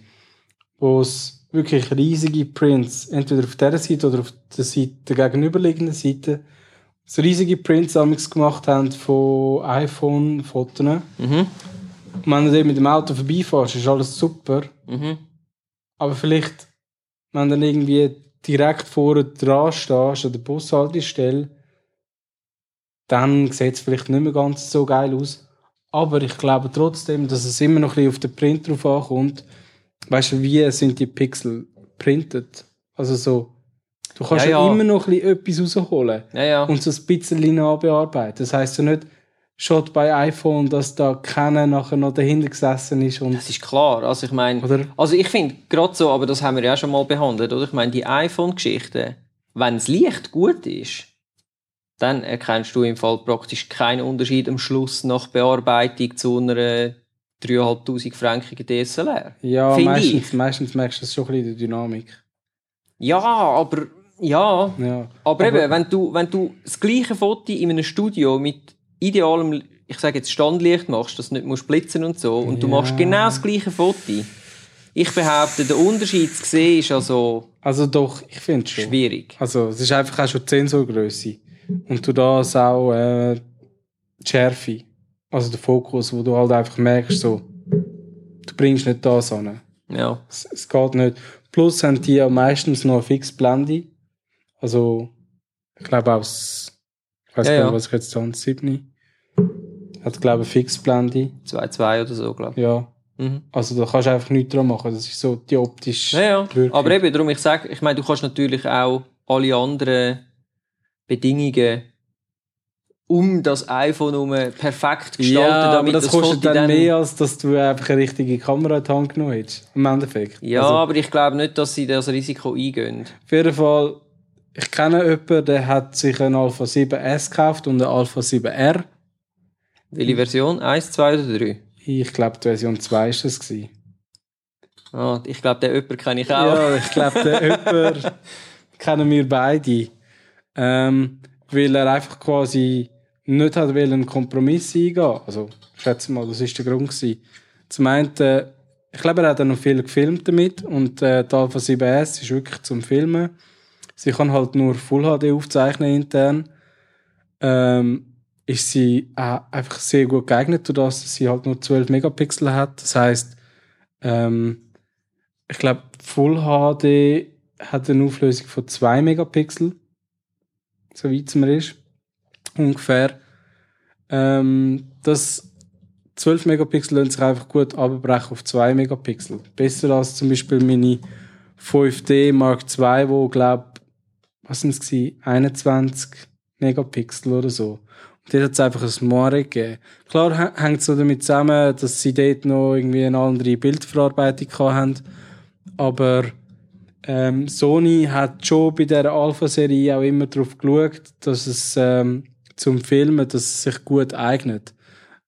S2: wo es wirklich riesige Prints, entweder auf dieser Seite oder auf der Seite, der gegenüberliegenden Seite, so riesige Prints gemacht haben von iPhone-Fotos.
S1: mhm,
S2: Und wenn du dort mit dem Auto vorbeifährst, ist alles super.
S1: mhm.
S2: Aber vielleicht, wenn du dann irgendwie direkt vorne dran stehst, an der Bushaltestelle, dann sieht es vielleicht nicht mehr ganz so geil aus. Aber ich glaube trotzdem, dass es immer noch ein bisschen auf den Print drauf ankommt. Weißt du, wie sind die Pixel printet? Also so, du kannst
S1: Ja,
S2: ja, immer noch ein bisschen etwas rausholen
S1: Ja,
S2: und so ein bisschen nachbearbeiten. Das heisst ja nicht, schon bei iPhone, dass da keiner nachher noch dahinter gesessen ist und
S1: Das ist klar. Also ich meine, also ich finde gerade so, aber das haben wir ja schon mal behandelt, oder? Ich meine, die iPhone-Geschichte, wenn das Licht gut ist, dann erkennst du im Fall praktisch keinen Unterschied am Schluss nach Bearbeitung zu einer 3'500 frankigen DSLR.
S2: Ja, meistens,
S1: ich.
S2: meistens merkst du das schon ein bisschen in der Dynamik.
S1: Ja, aber ja,
S2: Ja.
S1: Aber, eben, wenn du, wenn du das gleiche Foto in einem Studio mit idealem, ich sage jetzt Standlicht machst, dass du nicht musst blitzen und so, und du
S2: Ja.
S1: machst genau das gleiche Foto, ich behaupte, der Unterschied zu sehen ist also
S2: Also doch, ich finde schon.
S1: schwierig.
S2: Also es ist einfach auch schon die Sensorgröße. Und du das auch äh, die Schärfe. Also der Fokus, wo du halt einfach merkst, so, du bringst nicht das an.
S1: Ja.
S2: Es, es geht nicht. Plus haben die ja meistens noch eine Fixblende. Also, ich glaube aus, ich weiß
S1: Ja,
S2: gar nicht,
S1: ja.
S2: was ich jetzt habe, 7. Hat, glaube ich, Fixblende.
S1: 2-2 oder so, glaube
S2: Ja.
S1: ich. Mhm.
S2: Also da kannst du einfach nichts dran machen. Das ist so die optische
S1: Ja, ja. Aber eben, darum ich sage, ich meine, du kannst natürlich auch alle anderen Bedingungen um das iPhone herum perfekt gestalten,
S2: ja, aber
S1: damit
S2: das,
S1: das,
S2: kostet
S1: Foto
S2: dann mehr, als dass du einfach eine richtige Kamera in die Hand genommen hättest. Im Endeffekt.
S1: Ja,
S2: Also,
S1: aber ich glaube nicht, dass sie das Risiko eingehen.
S2: auf jeden Fall, ich kenne jemanden, der hat sich ein Alpha 7S gekauft und ein Alpha 7R.
S1: Welche Version? 1, 2 oder 3?
S2: Ich glaube, die Version 2 ist das gewesen.
S1: Ah, ich glaube, den jemanden kenne ich auch.
S2: Ja, ich glaube, den jemanden kennen wir beide. Ähm, weil er einfach quasi nicht hat einen Kompromiss eingehen. Also, ich schätze mal, das ist der Grund gewesen. Zum einen, äh, ich glaube, er hat noch viel gefilmt damit und äh, die Alpha 7S ist wirklich zum Filmen. Sie kann halt nur Full HD aufzeichnen intern. Ähm, ist sie auch einfach sehr gut geeignet, dadurch, dass sie halt nur 12 Megapixel hat. Das heißt, ähm, ich glaube, Full HD hat eine Auflösung von 2 Megapixel. So weit es mir ist. Ungefähr. Ähm, das 12 Megapixel lassen sich einfach gut abbrechen auf 2 Megapixel. Besser als zum Beispiel meine 5D Mark II, wo, glaub, was sind es gewesen? 21 Megapixel oder so. Und dort hat es einfach ein Moire gegeben. Klar hängt es so damit zusammen, dass sie dort noch irgendwie eine andere Bildverarbeitung haben. Aber ähm, Sony hat schon bei der Alpha-Serie auch immer darauf geschaut, dass es ähm, zum Filmen, dass es sich gut eignet.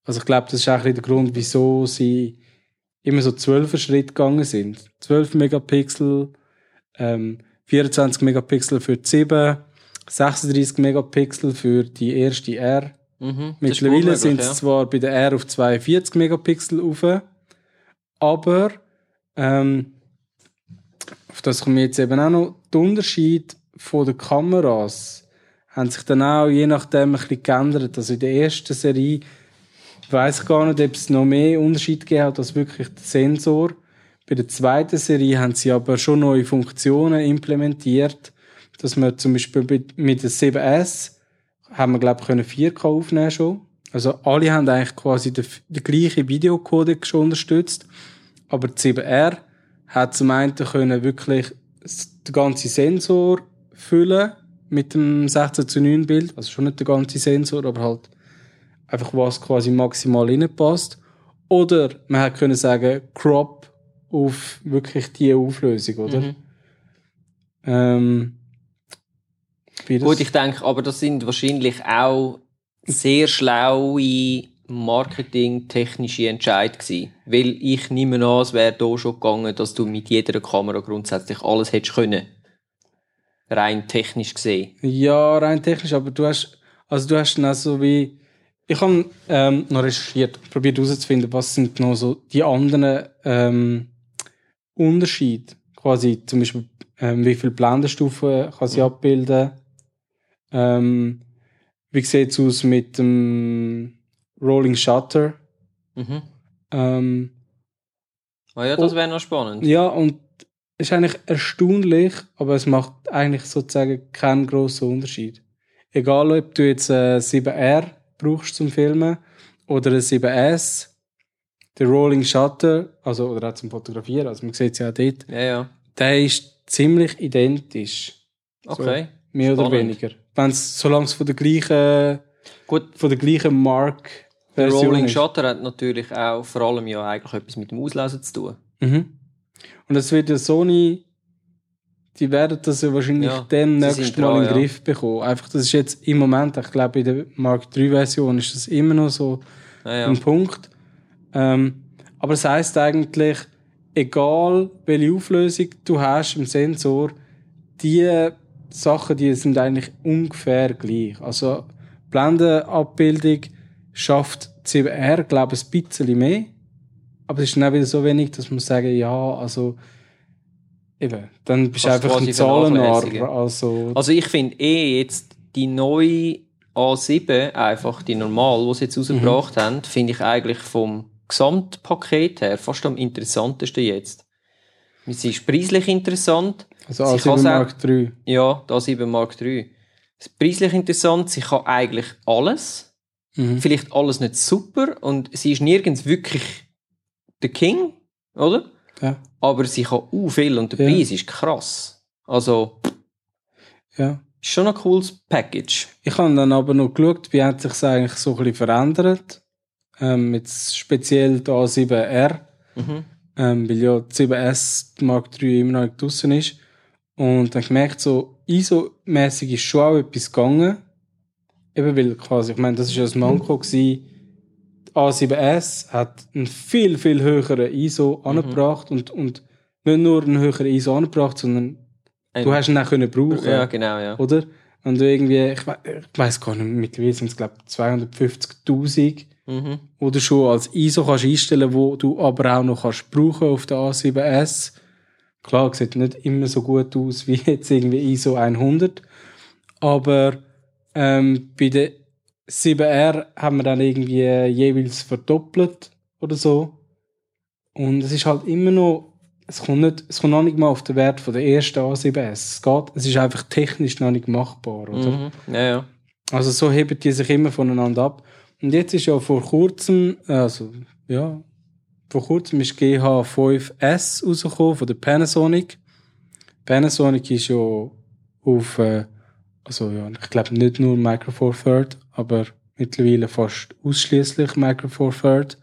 S2: Also ich glaube, das ist auch der Grund, wieso sie immer so 12er Schritt gegangen sind. 12 Megapixel, ähm, 24 Megapixel für die 7, 36 Megapixel für die erste R,
S1: Mhm.
S2: Mittlerweile sind
S1: möglich,
S2: sie zwar bei der R auf 42 Megapixel rauf, aber ähm, auf das kommen jetzt eben auch noch. Die Unterschied von den Kameras haben sich dann auch je nachdem ein bisschen geändert. Also in der ersten Serie weiß ich gar nicht, ob es noch mehr Unterschied gegeben hat als wirklich der Sensor. Bei der zweiten Serie haben sie aber schon neue Funktionen implementiert, dass man zum Beispiel mit- der 7S haben wir, glaube ich, können 4K aufnehmen schon. Also alle haben eigentlich quasi den, den gleichen Videocodec schon unterstützt. Aber die 7R hat zum einen können wirklich den ganzen Sensor füllen mit dem 16 zu 9 Bild. Also schon nicht der ganze Sensor, aber halt einfach was quasi maximal reinpasst. Oder man hat können sagen, Crop auf wirklich die Auflösung, oder?
S1: Mhm.
S2: Ähm,
S1: Gut, ich denke, aber das sind wahrscheinlich auch sehr schlaue marketingtechnische Entscheid gewesen. Weil ich nehme an, es wäre da schon gegangen, dass du mit jeder Kamera grundsätzlich alles hättest können. Rein technisch gesehen.
S2: Ja, rein technisch, aber du hast, also du hast dann so wie, ich habe ähm, noch recherchiert, probiert herauszufinden, was sind noch so die anderen ähm, Unterschiede. Quasi zum Beispiel, ähm, wie viele Blendenstufen kann sie abbilden. Ähm, wie sieht es aus mit dem Rolling Shutter?
S1: Mhm.
S2: Ähm,
S1: Ah ja, das
S2: Oh.
S1: wäre noch spannend.
S2: ja, und es ist eigentlich erstaunlich, aber es macht eigentlich sozusagen keinen grossen Unterschied. Egal, ob du jetzt äh, 7R brauchst zum Filmen oder ein 7S, der Rolling Shutter, also oder auch zum Fotografieren, also man sieht es ja auch dort,
S1: Ja, ja.
S2: der ist ziemlich identisch,
S1: Okay.
S2: mehr oder
S1: Spannend.
S2: weniger. Wenn's, solange es von der gleichen,
S1: Gut,
S2: von der gleichen Mark
S1: der Rolling
S2: ist.
S1: Shutter hat natürlich auch vor allem ja eigentlich etwas mit dem Auslesen zu tun.
S2: Mhm. Und das wird ja Sony, die werden das ja wahrscheinlich
S1: Ja,
S2: demnächst mal
S1: dran,
S2: in den
S1: ja.
S2: Griff bekommen. Einfach, das ist jetzt im Moment, ich glaube, in der Mark III Version ist das immer noch so
S1: ja.
S2: ein Punkt. Ähm, aber es heißt eigentlich, egal welche Auflösung du hast im Sensor, die Sachen, die sind eigentlich ungefähr gleich. Also Blendenabbildung schafft 7R, glaube ich, ein bisschen mehr. Aber es ist dann auch wieder so wenig, dass man sagen, ja, also eben, dann bist du
S1: Kannst
S2: einfach ein
S1: vernachlässigen.
S2: Also,
S1: Also ich finde eh jetzt die neue A7, einfach die normal, die sie jetzt rausgebracht haben, finde ich eigentlich vom Gesamtpaket her fast am interessantesten jetzt. Sie ist preislich interessant.
S2: also
S1: sie
S2: A7
S1: kann's auch-
S2: Mark III.
S1: Ja, da 7 Mark III. Preislich interessant. Sie kann eigentlich alles.
S2: Mhm.
S1: Vielleicht alles nicht super. Und sie ist nirgends wirklich der King, oder?
S2: Ja,
S1: Aber sie kann u viel und der
S2: Ja.
S1: Preis ist krass. Also,
S2: ja.
S1: ist schon ein cooles Package.
S2: Ich habe dann aber noch geschaut, wie hat sich eigentlich so ein bisschen verändert. Ähm, jetzt speziell die A7R,
S1: Mhm.
S2: ähm, weil ja die 7S die Mark III immer noch nicht draussen ist. Und dann gemerkt, so ISO-mäßig ist schon auch etwas gegangen. Eben weil quasi, ich meine, das ist ja das Manko gewesen. Die A7S hat einen viel, viel höheren ISO angebracht und, und nicht nur einen höheren ISO angebracht, sondern du hast ihn auch können brauchen
S1: Ja, genau, ja.
S2: oder? Und du irgendwie, ich, we ich weiß gar nicht, mittlerweile sind es glaube ich 250.000,
S1: Mhm.
S2: wo du schon als ISO kannst einstellen, wo du aber auch noch kannst brauchen auf der A7S. Klar, sieht nicht immer so gut aus wie jetzt irgendwie ISO 100, aber ähm, bei der 7R haben wir dann irgendwie jeweils verdoppelt oder so. Und es ist halt immer noch, es kommt, nicht, es kommt noch nicht mal auf den Wert von der ersten A7S. Es geht, es ist einfach technisch noch nicht machbar, oder?
S1: Mhm. Ja, ja.
S2: Also so heben die sich immer voneinander ab. Und jetzt ist ja vor kurzem, also ja, vor kurzem ist GH5S rausgekommen von der Panasonic. Panasonic ist ja auf, äh, also ja, ich glaube nicht nur Micro Four Third, aber mittlerweile fast ausschließlich Micro Four Third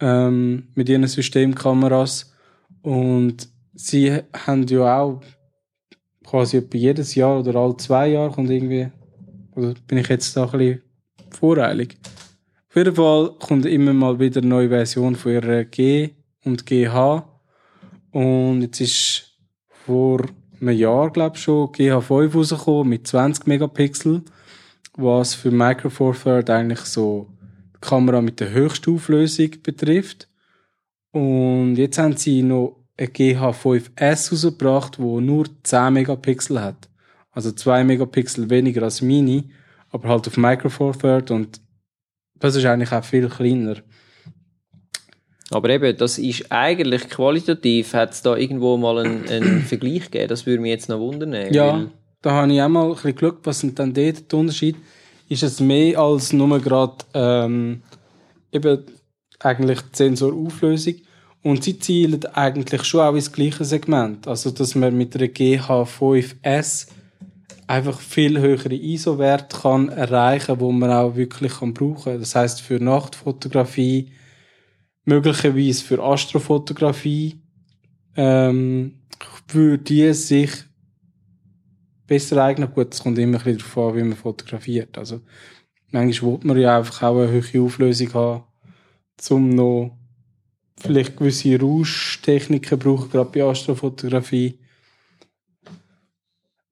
S2: ähm, mit ihren Systemkameras. Und sie haben ja auch quasi etwa jedes Jahr oder alle zwei Jahre kommt irgendwie, oder bin ich jetzt da ein bisschen voreilig? Auf jeden Fall kommt immer mal wieder eine neue Version von ihrer G und GH. Und jetzt ist vor einem Jahr, glaube ich, schon GH5 rausgekommen mit 20 Megapixel. was für Micro Four Third eigentlich so die Kamera mit der höchsten Auflösung betrifft. Und jetzt haben sie noch eine GH5S rausgebracht, wo nur 10 Megapixel hat. Also 2 Megapixel weniger als Mini, aber halt auf Micro Four Third und das ist eigentlich auch viel kleiner.
S1: Aber eben, das ist eigentlich qualitativ, hat es da irgendwo mal einen, einen Vergleich gegeben? Das würde mich jetzt noch wundern.
S2: Ja, da habe ich auch mal ein bisschen geschaut, was sind dann dort der Unterschied. Ist es mehr als nur gerade ähm, eben eigentlich die Sensorauflösung. Und sie zielen eigentlich schon auch ins gleiche Segment. Also, dass man mit einer GH5S einfach viel höhere ISO-Werte kann erreichen, wo man auch wirklich kann brauchen. Das heißt für Nachtfotografie, möglicherweise für Astrofotografie, ähm, würde die sich besser eignen. Gut, es kommt immer ein bisschen darauf an, wie man fotografiert. Also, manchmal will man ja einfach auch eine höhere Auflösung haben, um noch vielleicht gewisse Rauschtechniken brauchen, gerade bei Astrofotografie.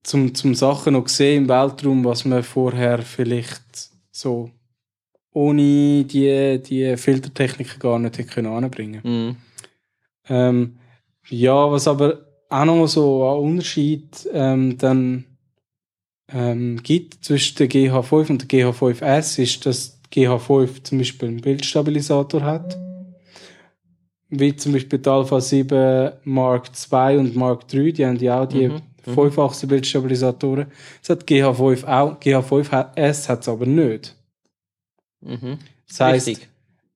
S2: Zum, zum Sachen noch sehen im Weltraum, was man vorher vielleicht so ohne die, die Filtertechniken gar nicht hätte können anbringen
S1: Mhm.
S2: ähm, ja, was aber auch noch mal so ein Unterschied ähm, dann ähm, gibt zwischen der GH5 und der GH5S ist, dass die GH5 zum Beispiel einen Bildstabilisator hat. Wie zum Beispiel die Alpha 7 Mark II und Mark III, die haben ja auch die
S1: Mhm, mhm.
S2: fünffachsten Bildstabilisatoren. Das hat GH5 auch. GH5S hat es aber nicht.
S1: Mhm.
S2: Das heisst,
S1: Richtig.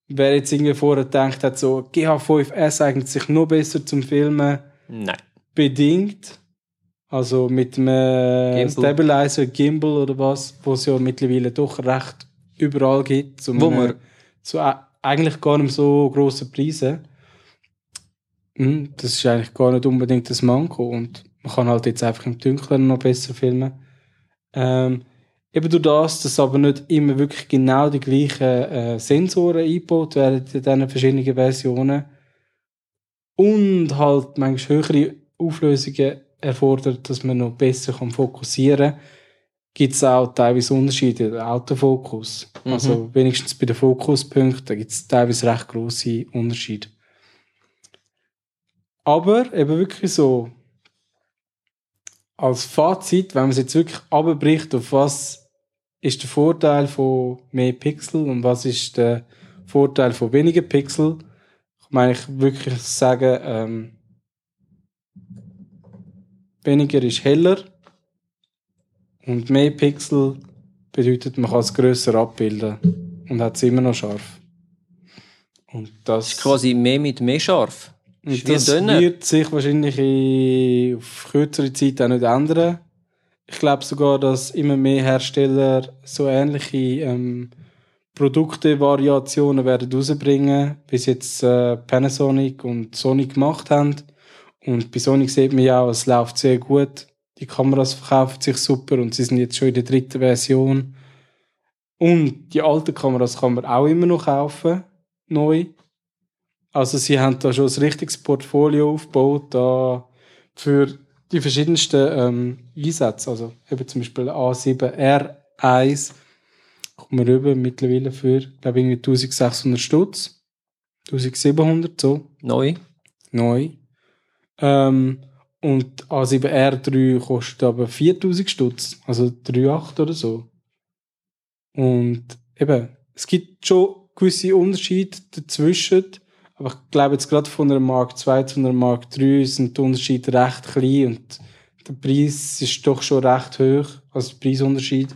S2: wer jetzt irgendwie vorher gedacht hat, so GH5S eignet sich noch besser zum Filmen,
S1: Nein.
S2: bedingt. Also mit einem
S1: Gimbal.
S2: Stabilizer, Gimbal oder was, wo es ja mittlerweile doch recht überall gibt. Zu
S1: Wo man-
S2: zu eigentlich gar nicht so grossen Preisen. Hm, Das ist eigentlich gar nicht unbedingt das Manko und man kann halt jetzt einfach im Dunkeln noch besser filmen. Ähm, eben durch das, dass aber nicht immer wirklich genau die gleichen äh, Sensoren eingebaut werden in diesen verschiedenen Versionen und halt manchmal höhere Auflösungen erfordert, dass man noch besser kann fokussieren kann, gibt es auch teilweise Unterschiede im Autofokus.
S1: Mhm.
S2: Also wenigstens bei den Fokuspunkten gibt es teilweise recht grosse Unterschiede. Aber eben wirklich so als Fazit, wenn man es jetzt wirklich abbricht, auf was ist der Vorteil von mehr Pixel und was ist der Vorteil von weniger Pixel, kann man eigentlich wirklich sagen, ähm, weniger ist heller und mehr Pixel bedeutet, man kann es grösser abbilden und hat es immer noch scharf. Und das,
S1: Ist quasi mehr mit mehr scharf.
S2: Und das
S1: ein Döner.
S2: wird sich wahrscheinlich in, auf kürzere Zeit auch nicht ändern. Ich glaube sogar, dass immer mehr Hersteller so ähnliche ähm, Produkte-Variationen werden rausbringen, bis jetzt äh, Panasonic und Sony gemacht haben. Und bei Sony sieht man ja auch, es läuft sehr gut. Die Kameras verkaufen sich super und sie sind jetzt schon in der dritten Version. Und die alten Kameras kann man auch immer noch kaufen, neu. Also sie haben da schon ein richtiges Portfolio aufgebaut da für die verschiedensten ähm, Einsätze. Also eben zum Beispiel A7R1 kommt man rüber mittlerweile für, glaube ich, irgendwie 1600 Stutz. 1700, so,
S1: Neu.
S2: neu. Ähm, und A7R3 kostet aber 4000 Stutz, also 3,8 oder so. Und eben, es gibt schon gewisse Unterschiede dazwischen, aber ich glaube jetzt gerade von einer Mark II zu einer Mark III sind die Unterschiede recht klein und der Preis ist doch schon recht hoch, also der Preisunterschied.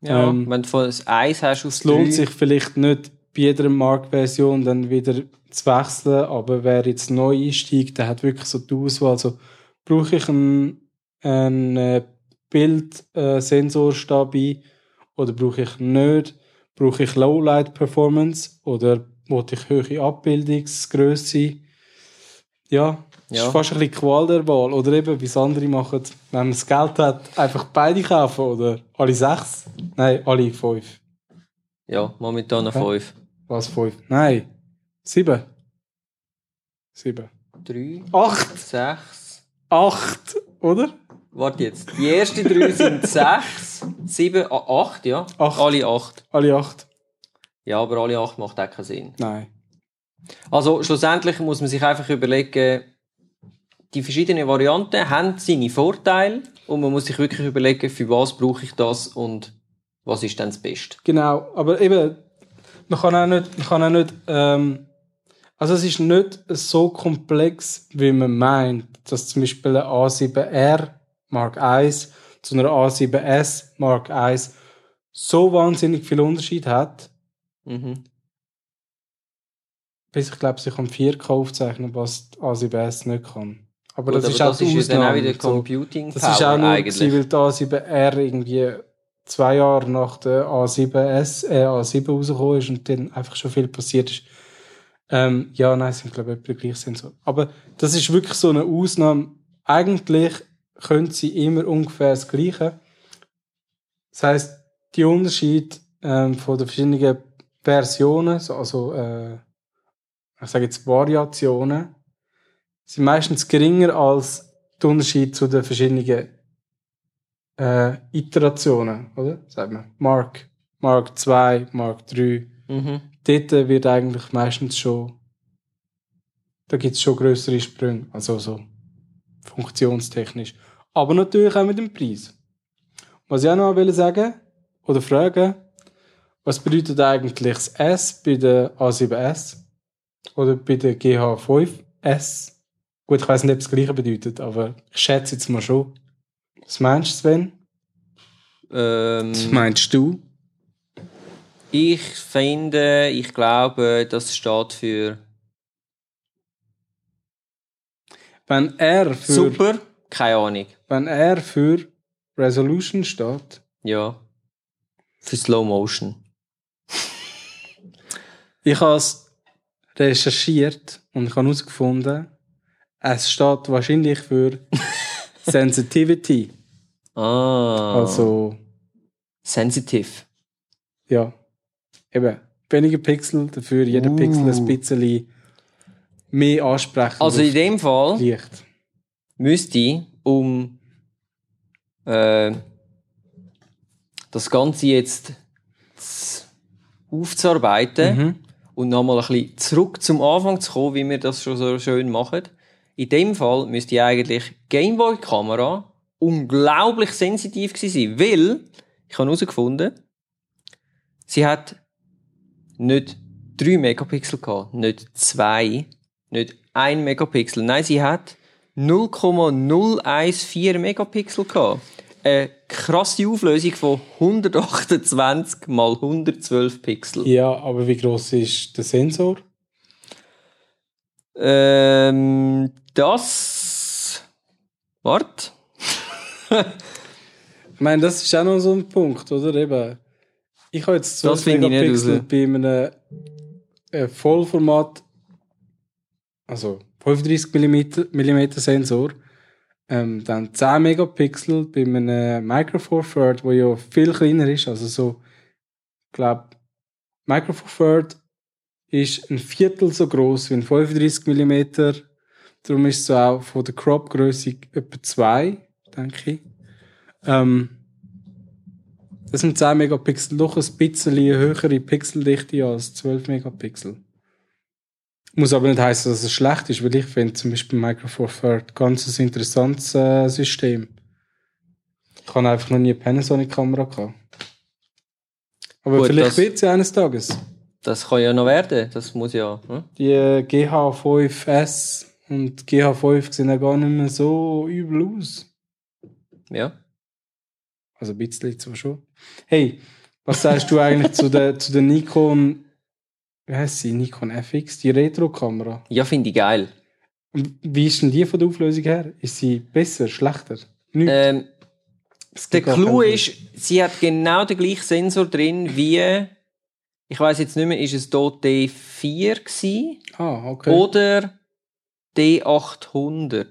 S1: Ja,
S2: Ähm,
S1: wenn du von das Eis hast auf
S2: Es lohnt sich vielleicht nicht bei jeder Marktversion dann wieder zu wechseln, aber wer jetzt neu einsteigt, der hat wirklich so die Auswahl. Also brauche ich einen, einen äh, Bildsensorstabi oder brauche ich nicht? Brauche ich Lowlight Performance oder wollte ich höhere Abbildungsgröße? Ja,
S1: Ja.
S2: ist fast ein bisschen Qual der Wahl. Oder eben, wie es andere machen, wenn man das Geld hat, einfach beide kaufen oder alle sechs? Nein, alle fünf.
S1: Ja, momentan
S2: Ja.
S1: fünf.
S2: Was, fünf? Nein. Sieben. Sieben.
S1: Drei,
S2: Acht.
S1: sechs.
S2: Acht, oder?
S1: Warte jetzt. Die ersten drei sind sechs, sieben, acht, ja?
S2: Acht.
S1: Alle acht.
S2: Alle acht?
S1: Ja, aber alle acht macht auch keinen Sinn.
S2: Nein.
S1: Also schlussendlich muss man sich einfach überlegen, die verschiedenen Varianten haben seine Vorteile und man muss sich wirklich überlegen, für was brauche ich das und was ist dann das Beste.
S2: Genau, aber eben, man kann auch nicht, man kann auch nicht, ähm, also es ist nicht so komplex, wie man meint, dass zum Beispiel eine A7R Mark I zu einer A7S Mark I so wahnsinnig viel Unterschied hat,
S1: Mhm.
S2: bis ich glaube, sie kann 4K aufzeichnen, was A7S nicht kann. Aber
S1: Gut,
S2: das
S1: aber
S2: ist auch
S1: das ist dann auch wieder
S2: So,
S1: Computing
S2: das
S1: Power
S2: ist auch nur,
S1: eigentlich.
S2: weil die A7R irgendwie zwei Jahre nach der A7S, äh, A7 rausgekommen ist und dann einfach schon viel passiert ist. Ähm, ja, nein, sind glaube ich etwa gleich Sensor. Aber das ist wirklich so eine Ausnahme. Eigentlich können sie immer ungefähr das Gleiche. Das heißt, die Unterschied ähm, von den verschiedenen Versionen, so- also äh, ich sage jetzt Variationen, sind meistens geringer als der Unterschied zu den verschiedenen äh, Iterationen, oder? Sagt man. Mark, Mark 2, Mark 3.
S1: Mhm.
S2: Dort wird eigentlich meistens schon, da gibt es schon größere Sprünge, also so funktionstechnisch. Aber natürlich auch mit dem Preis. Was ich auch noch will sagen oder fragen, was bedeutet eigentlich das S bei der A7S oder bei der GH5S? Gut, ich weiß nicht, ob es das gleiche bedeutet, aber ich schätze jetzt mal schon. Was meinst du, Sven?
S1: Ähm,
S2: Was meinst du?
S1: ich finde, ich glaube, das steht für
S2: Wenn R für,
S1: super, keine Ahnung.
S2: wenn R für Resolution steht,
S1: Ja. Für Slow Motion.
S2: Ich habe es recherchiert und ich habe herausgefunden, es steht wahrscheinlich für Sensitivity.
S1: Ah.
S2: Also,
S1: sensitive.
S2: ja. Eben, weniger Pixel, dafür jeder
S1: Uh.
S2: Pixel ein bisschen mehr ansprechend.
S1: Also in dem Fall
S2: Licht.
S1: müsste ich, um äh, das Ganze jetzt aufzuarbeiten
S2: Mhm.
S1: Und nochmal ein bisschen zurück zum Anfang zu kommen, wie wir das schon so schön machen. In dem Fall müsste eigentlich Gameboy-Kamera unglaublich sensitiv gewesen sein, weil ich habe herausgefunden, sie hat nicht 3 Megapixel gehabt, nicht 2, nicht 1 Megapixel. Nein, sie hat 0,014 Megapixel gehabt. Eine krasse Auflösung von 128 mal 112 Pixel.
S2: Ja, aber wie groß ist der Sensor?
S1: Ähm, das. Wart.
S2: Ich meine, das ist auch noch so ein Punkt, oder? Eben, ich habe jetzt 12
S1: Das finde ich nicht
S2: Megapixel bei einem äh, Vollformat, also 35 mm, Millimeter Sensor, ähm, dann 10 Megapixel bei einem Micro Four Third, wo ja viel kleiner ist, also so, ich glaube, Micro Four Third ist ein Viertel so groß wie ein 35 mm, darum ist es auch von der Crop-Größe etwa 2, denke ich. Ähm, das sind 10 Megapixel doch ein bisschen höhere Pixeldichte als 12 Megapixel. Muss aber nicht heißen, dass es schlecht ist, weil ich finde zum Beispiel Micro Four Third ganz ein interessantes äh, System. Ich habe einfach noch nie eine Panasonic-Kamera gehabt. Aber
S1: Gut,
S2: vielleicht wird sie eines Tages.
S1: Das kann ja noch werden. Das muss ja. Hm?
S2: Die äh, GH5S und GH5 sehen ja gar nicht mehr so übel aus.
S1: Ja.
S2: Also ein bisschen zwar schon. Hey, was sagst du eigentlich zu der, zu der Nikon, wie heißt sie? Nikon FX, die Retro-Kamera?
S1: Ja, finde ich geil.
S2: Wie ist denn die von der Auflösung her? Ist sie besser, schlechter? Nicht.
S1: Ähm, der Clou ist, sie hat genau den gleichen Sensor drin wie. Ich weiß jetzt nicht mehr, ist es dort D4 gewesen?
S2: Ah, okay.
S1: oder D800?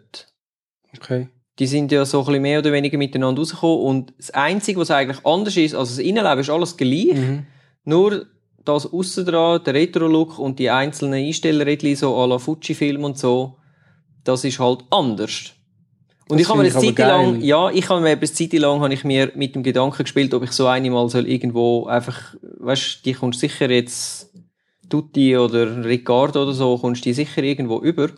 S2: okay.
S1: Die sind ja so ein bisschen mehr oder weniger miteinander rausgekommen und das Einzige, was eigentlich anders ist, also das Innenleben ist alles gleich,
S2: Mhm.
S1: nur das aussen dran, der Retro-Look und die einzelnen Einstellrädchen, so à la Fujifilm und so, das ist halt anders. Und
S2: Das
S1: ich habe mir eine Zeit lang, ja, ich habe mir eine Zeit lang habe ich mir mit dem Gedanken gespielt, ob ich so eine mal soll irgendwo einfach, weißt, die kommst sicher jetzt Tutti oder Ricardo oder so, kommst die sicher irgendwo über.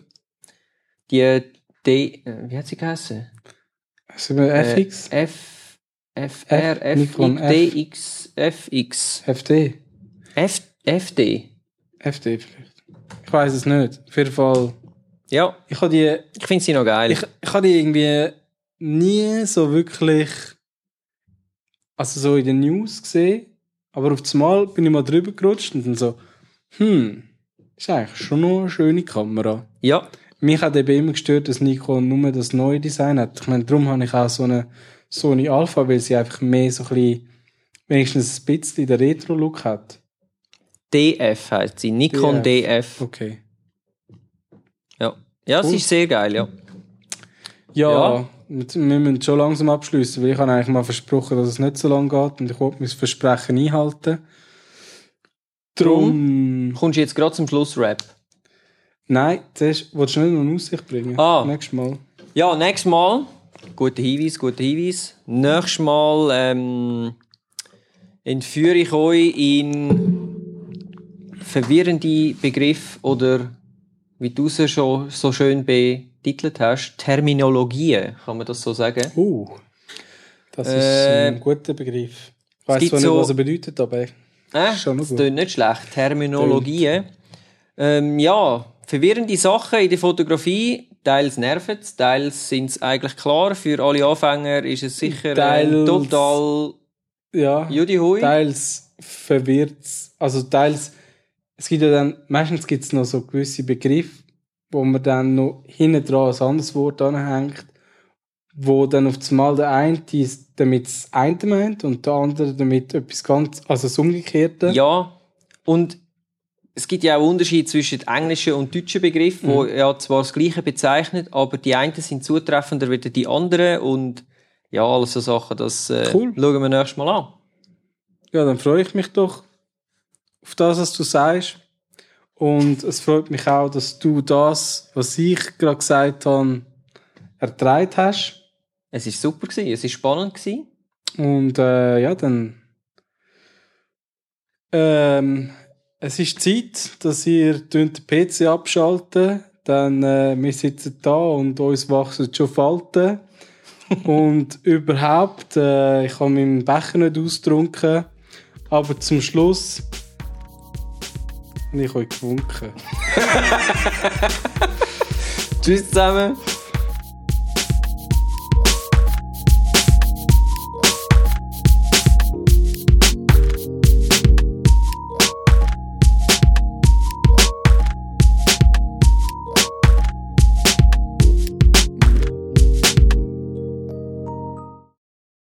S1: Die D, äh, wie hat sie geheißen?
S2: Wir FX?
S1: Äh, F, FR, F,
S2: Nikon F.
S1: DX, FX,
S2: FD?
S1: F, FD.
S2: FD vielleicht. Ich weiß es nicht. Auf jeden Fall.
S1: Ja,
S2: Ich habe die,
S1: ich finde sie noch geil.
S2: ich, ich habe die irgendwie nie so wirklich, also so in den News gesehen. Aber auf Mal bin ich mal drüber gerutscht und dann so, hm, ist eigentlich schon noch eine schöne Kamera.
S1: ja,
S2: Mich hat eben immer gestört, dass Nikon nur das neue Design hat. Ich meine, darum habe ich auch so eine Sony Alpha, weil sie einfach mehr so ein bisschen, wenigstens ein bisschen den Retro-Look hat.
S1: DF heißt sie. Nikon DF.
S2: Okay.
S1: Ja, ja
S2: Cool.
S1: sie ist sehr geil, ja.
S2: Ja,
S1: Ja.
S2: Wir, müssen schon langsam abschließen, weil ich habe eigentlich mal versprochen, dass es nicht so lange geht und ich wollte mein Versprechen einhalten. Drum.
S1: Kommst du jetzt gerade zum Schlussrap?
S2: Nein, zuerst wolltest du nicht noch eine Aussicht bringen?
S1: Ah.
S2: Nächstes Mal.
S1: Ja, nächstes Mal. Guter Hinweis, guter Hinweis. Nächstes Mal ähm, entführe ich euch in verwirrende Begriffe oder wie du sie schon so schön betitelt hast, Terminologien, kann man das so sagen?
S2: Uh, das ist
S1: Äh,
S2: ein guter Begriff. Ich zwar nicht,
S1: so-
S2: was er bedeutet, aber
S1: Äh,
S2: Schon
S1: das
S2: gut.
S1: nicht schlecht. Terminologien. Ähm, ja, verwirrende Sachen in der Fotografie. Teils nerven es, teils sind es eigentlich klar. Für alle Anfänger ist es sicher
S2: Teils-
S1: total
S2: ja,
S1: Judy Hui.
S2: teils verwirrt Also teils, es gibt ja dann, meistens gibt es noch so gewisse Begriffe, wo man dann noch hinten dran ein anderes Wort anhängt, wo dann auf einmal der eine damit das eine meint und der andere damit etwas ganz, also das Umgekehrte.
S1: Ja, und es gibt ja auch Unterschiede zwischen englischen und deutschen Begriffen, wo
S2: Mhm.
S1: ja zwar das Gleiche bezeichnet, aber die einen sind zutreffender als die anderen und ja, alles so Sachen, das äh,
S2: Cool.
S1: schauen wir nächstes Mal an.
S2: Ja, dann freue ich mich doch auf das, was du sagst. Und es freut mich auch, dass du das, was ich gerade gesagt habe, ertragen hast.
S1: Es ist super gewesen, es ist spannend gewesen.
S2: Und äh, ja, dann. Ähm, es ist Zeit, dass ihr den PC abschalten. Dann äh, wir sitzen da und uns wachsen schon Falten. und überhaupt, äh, ich habe meinen Becher nicht ausgetrunken. Aber zum Schluss habe ich euch gewunken.
S1: Tschüss zusammen.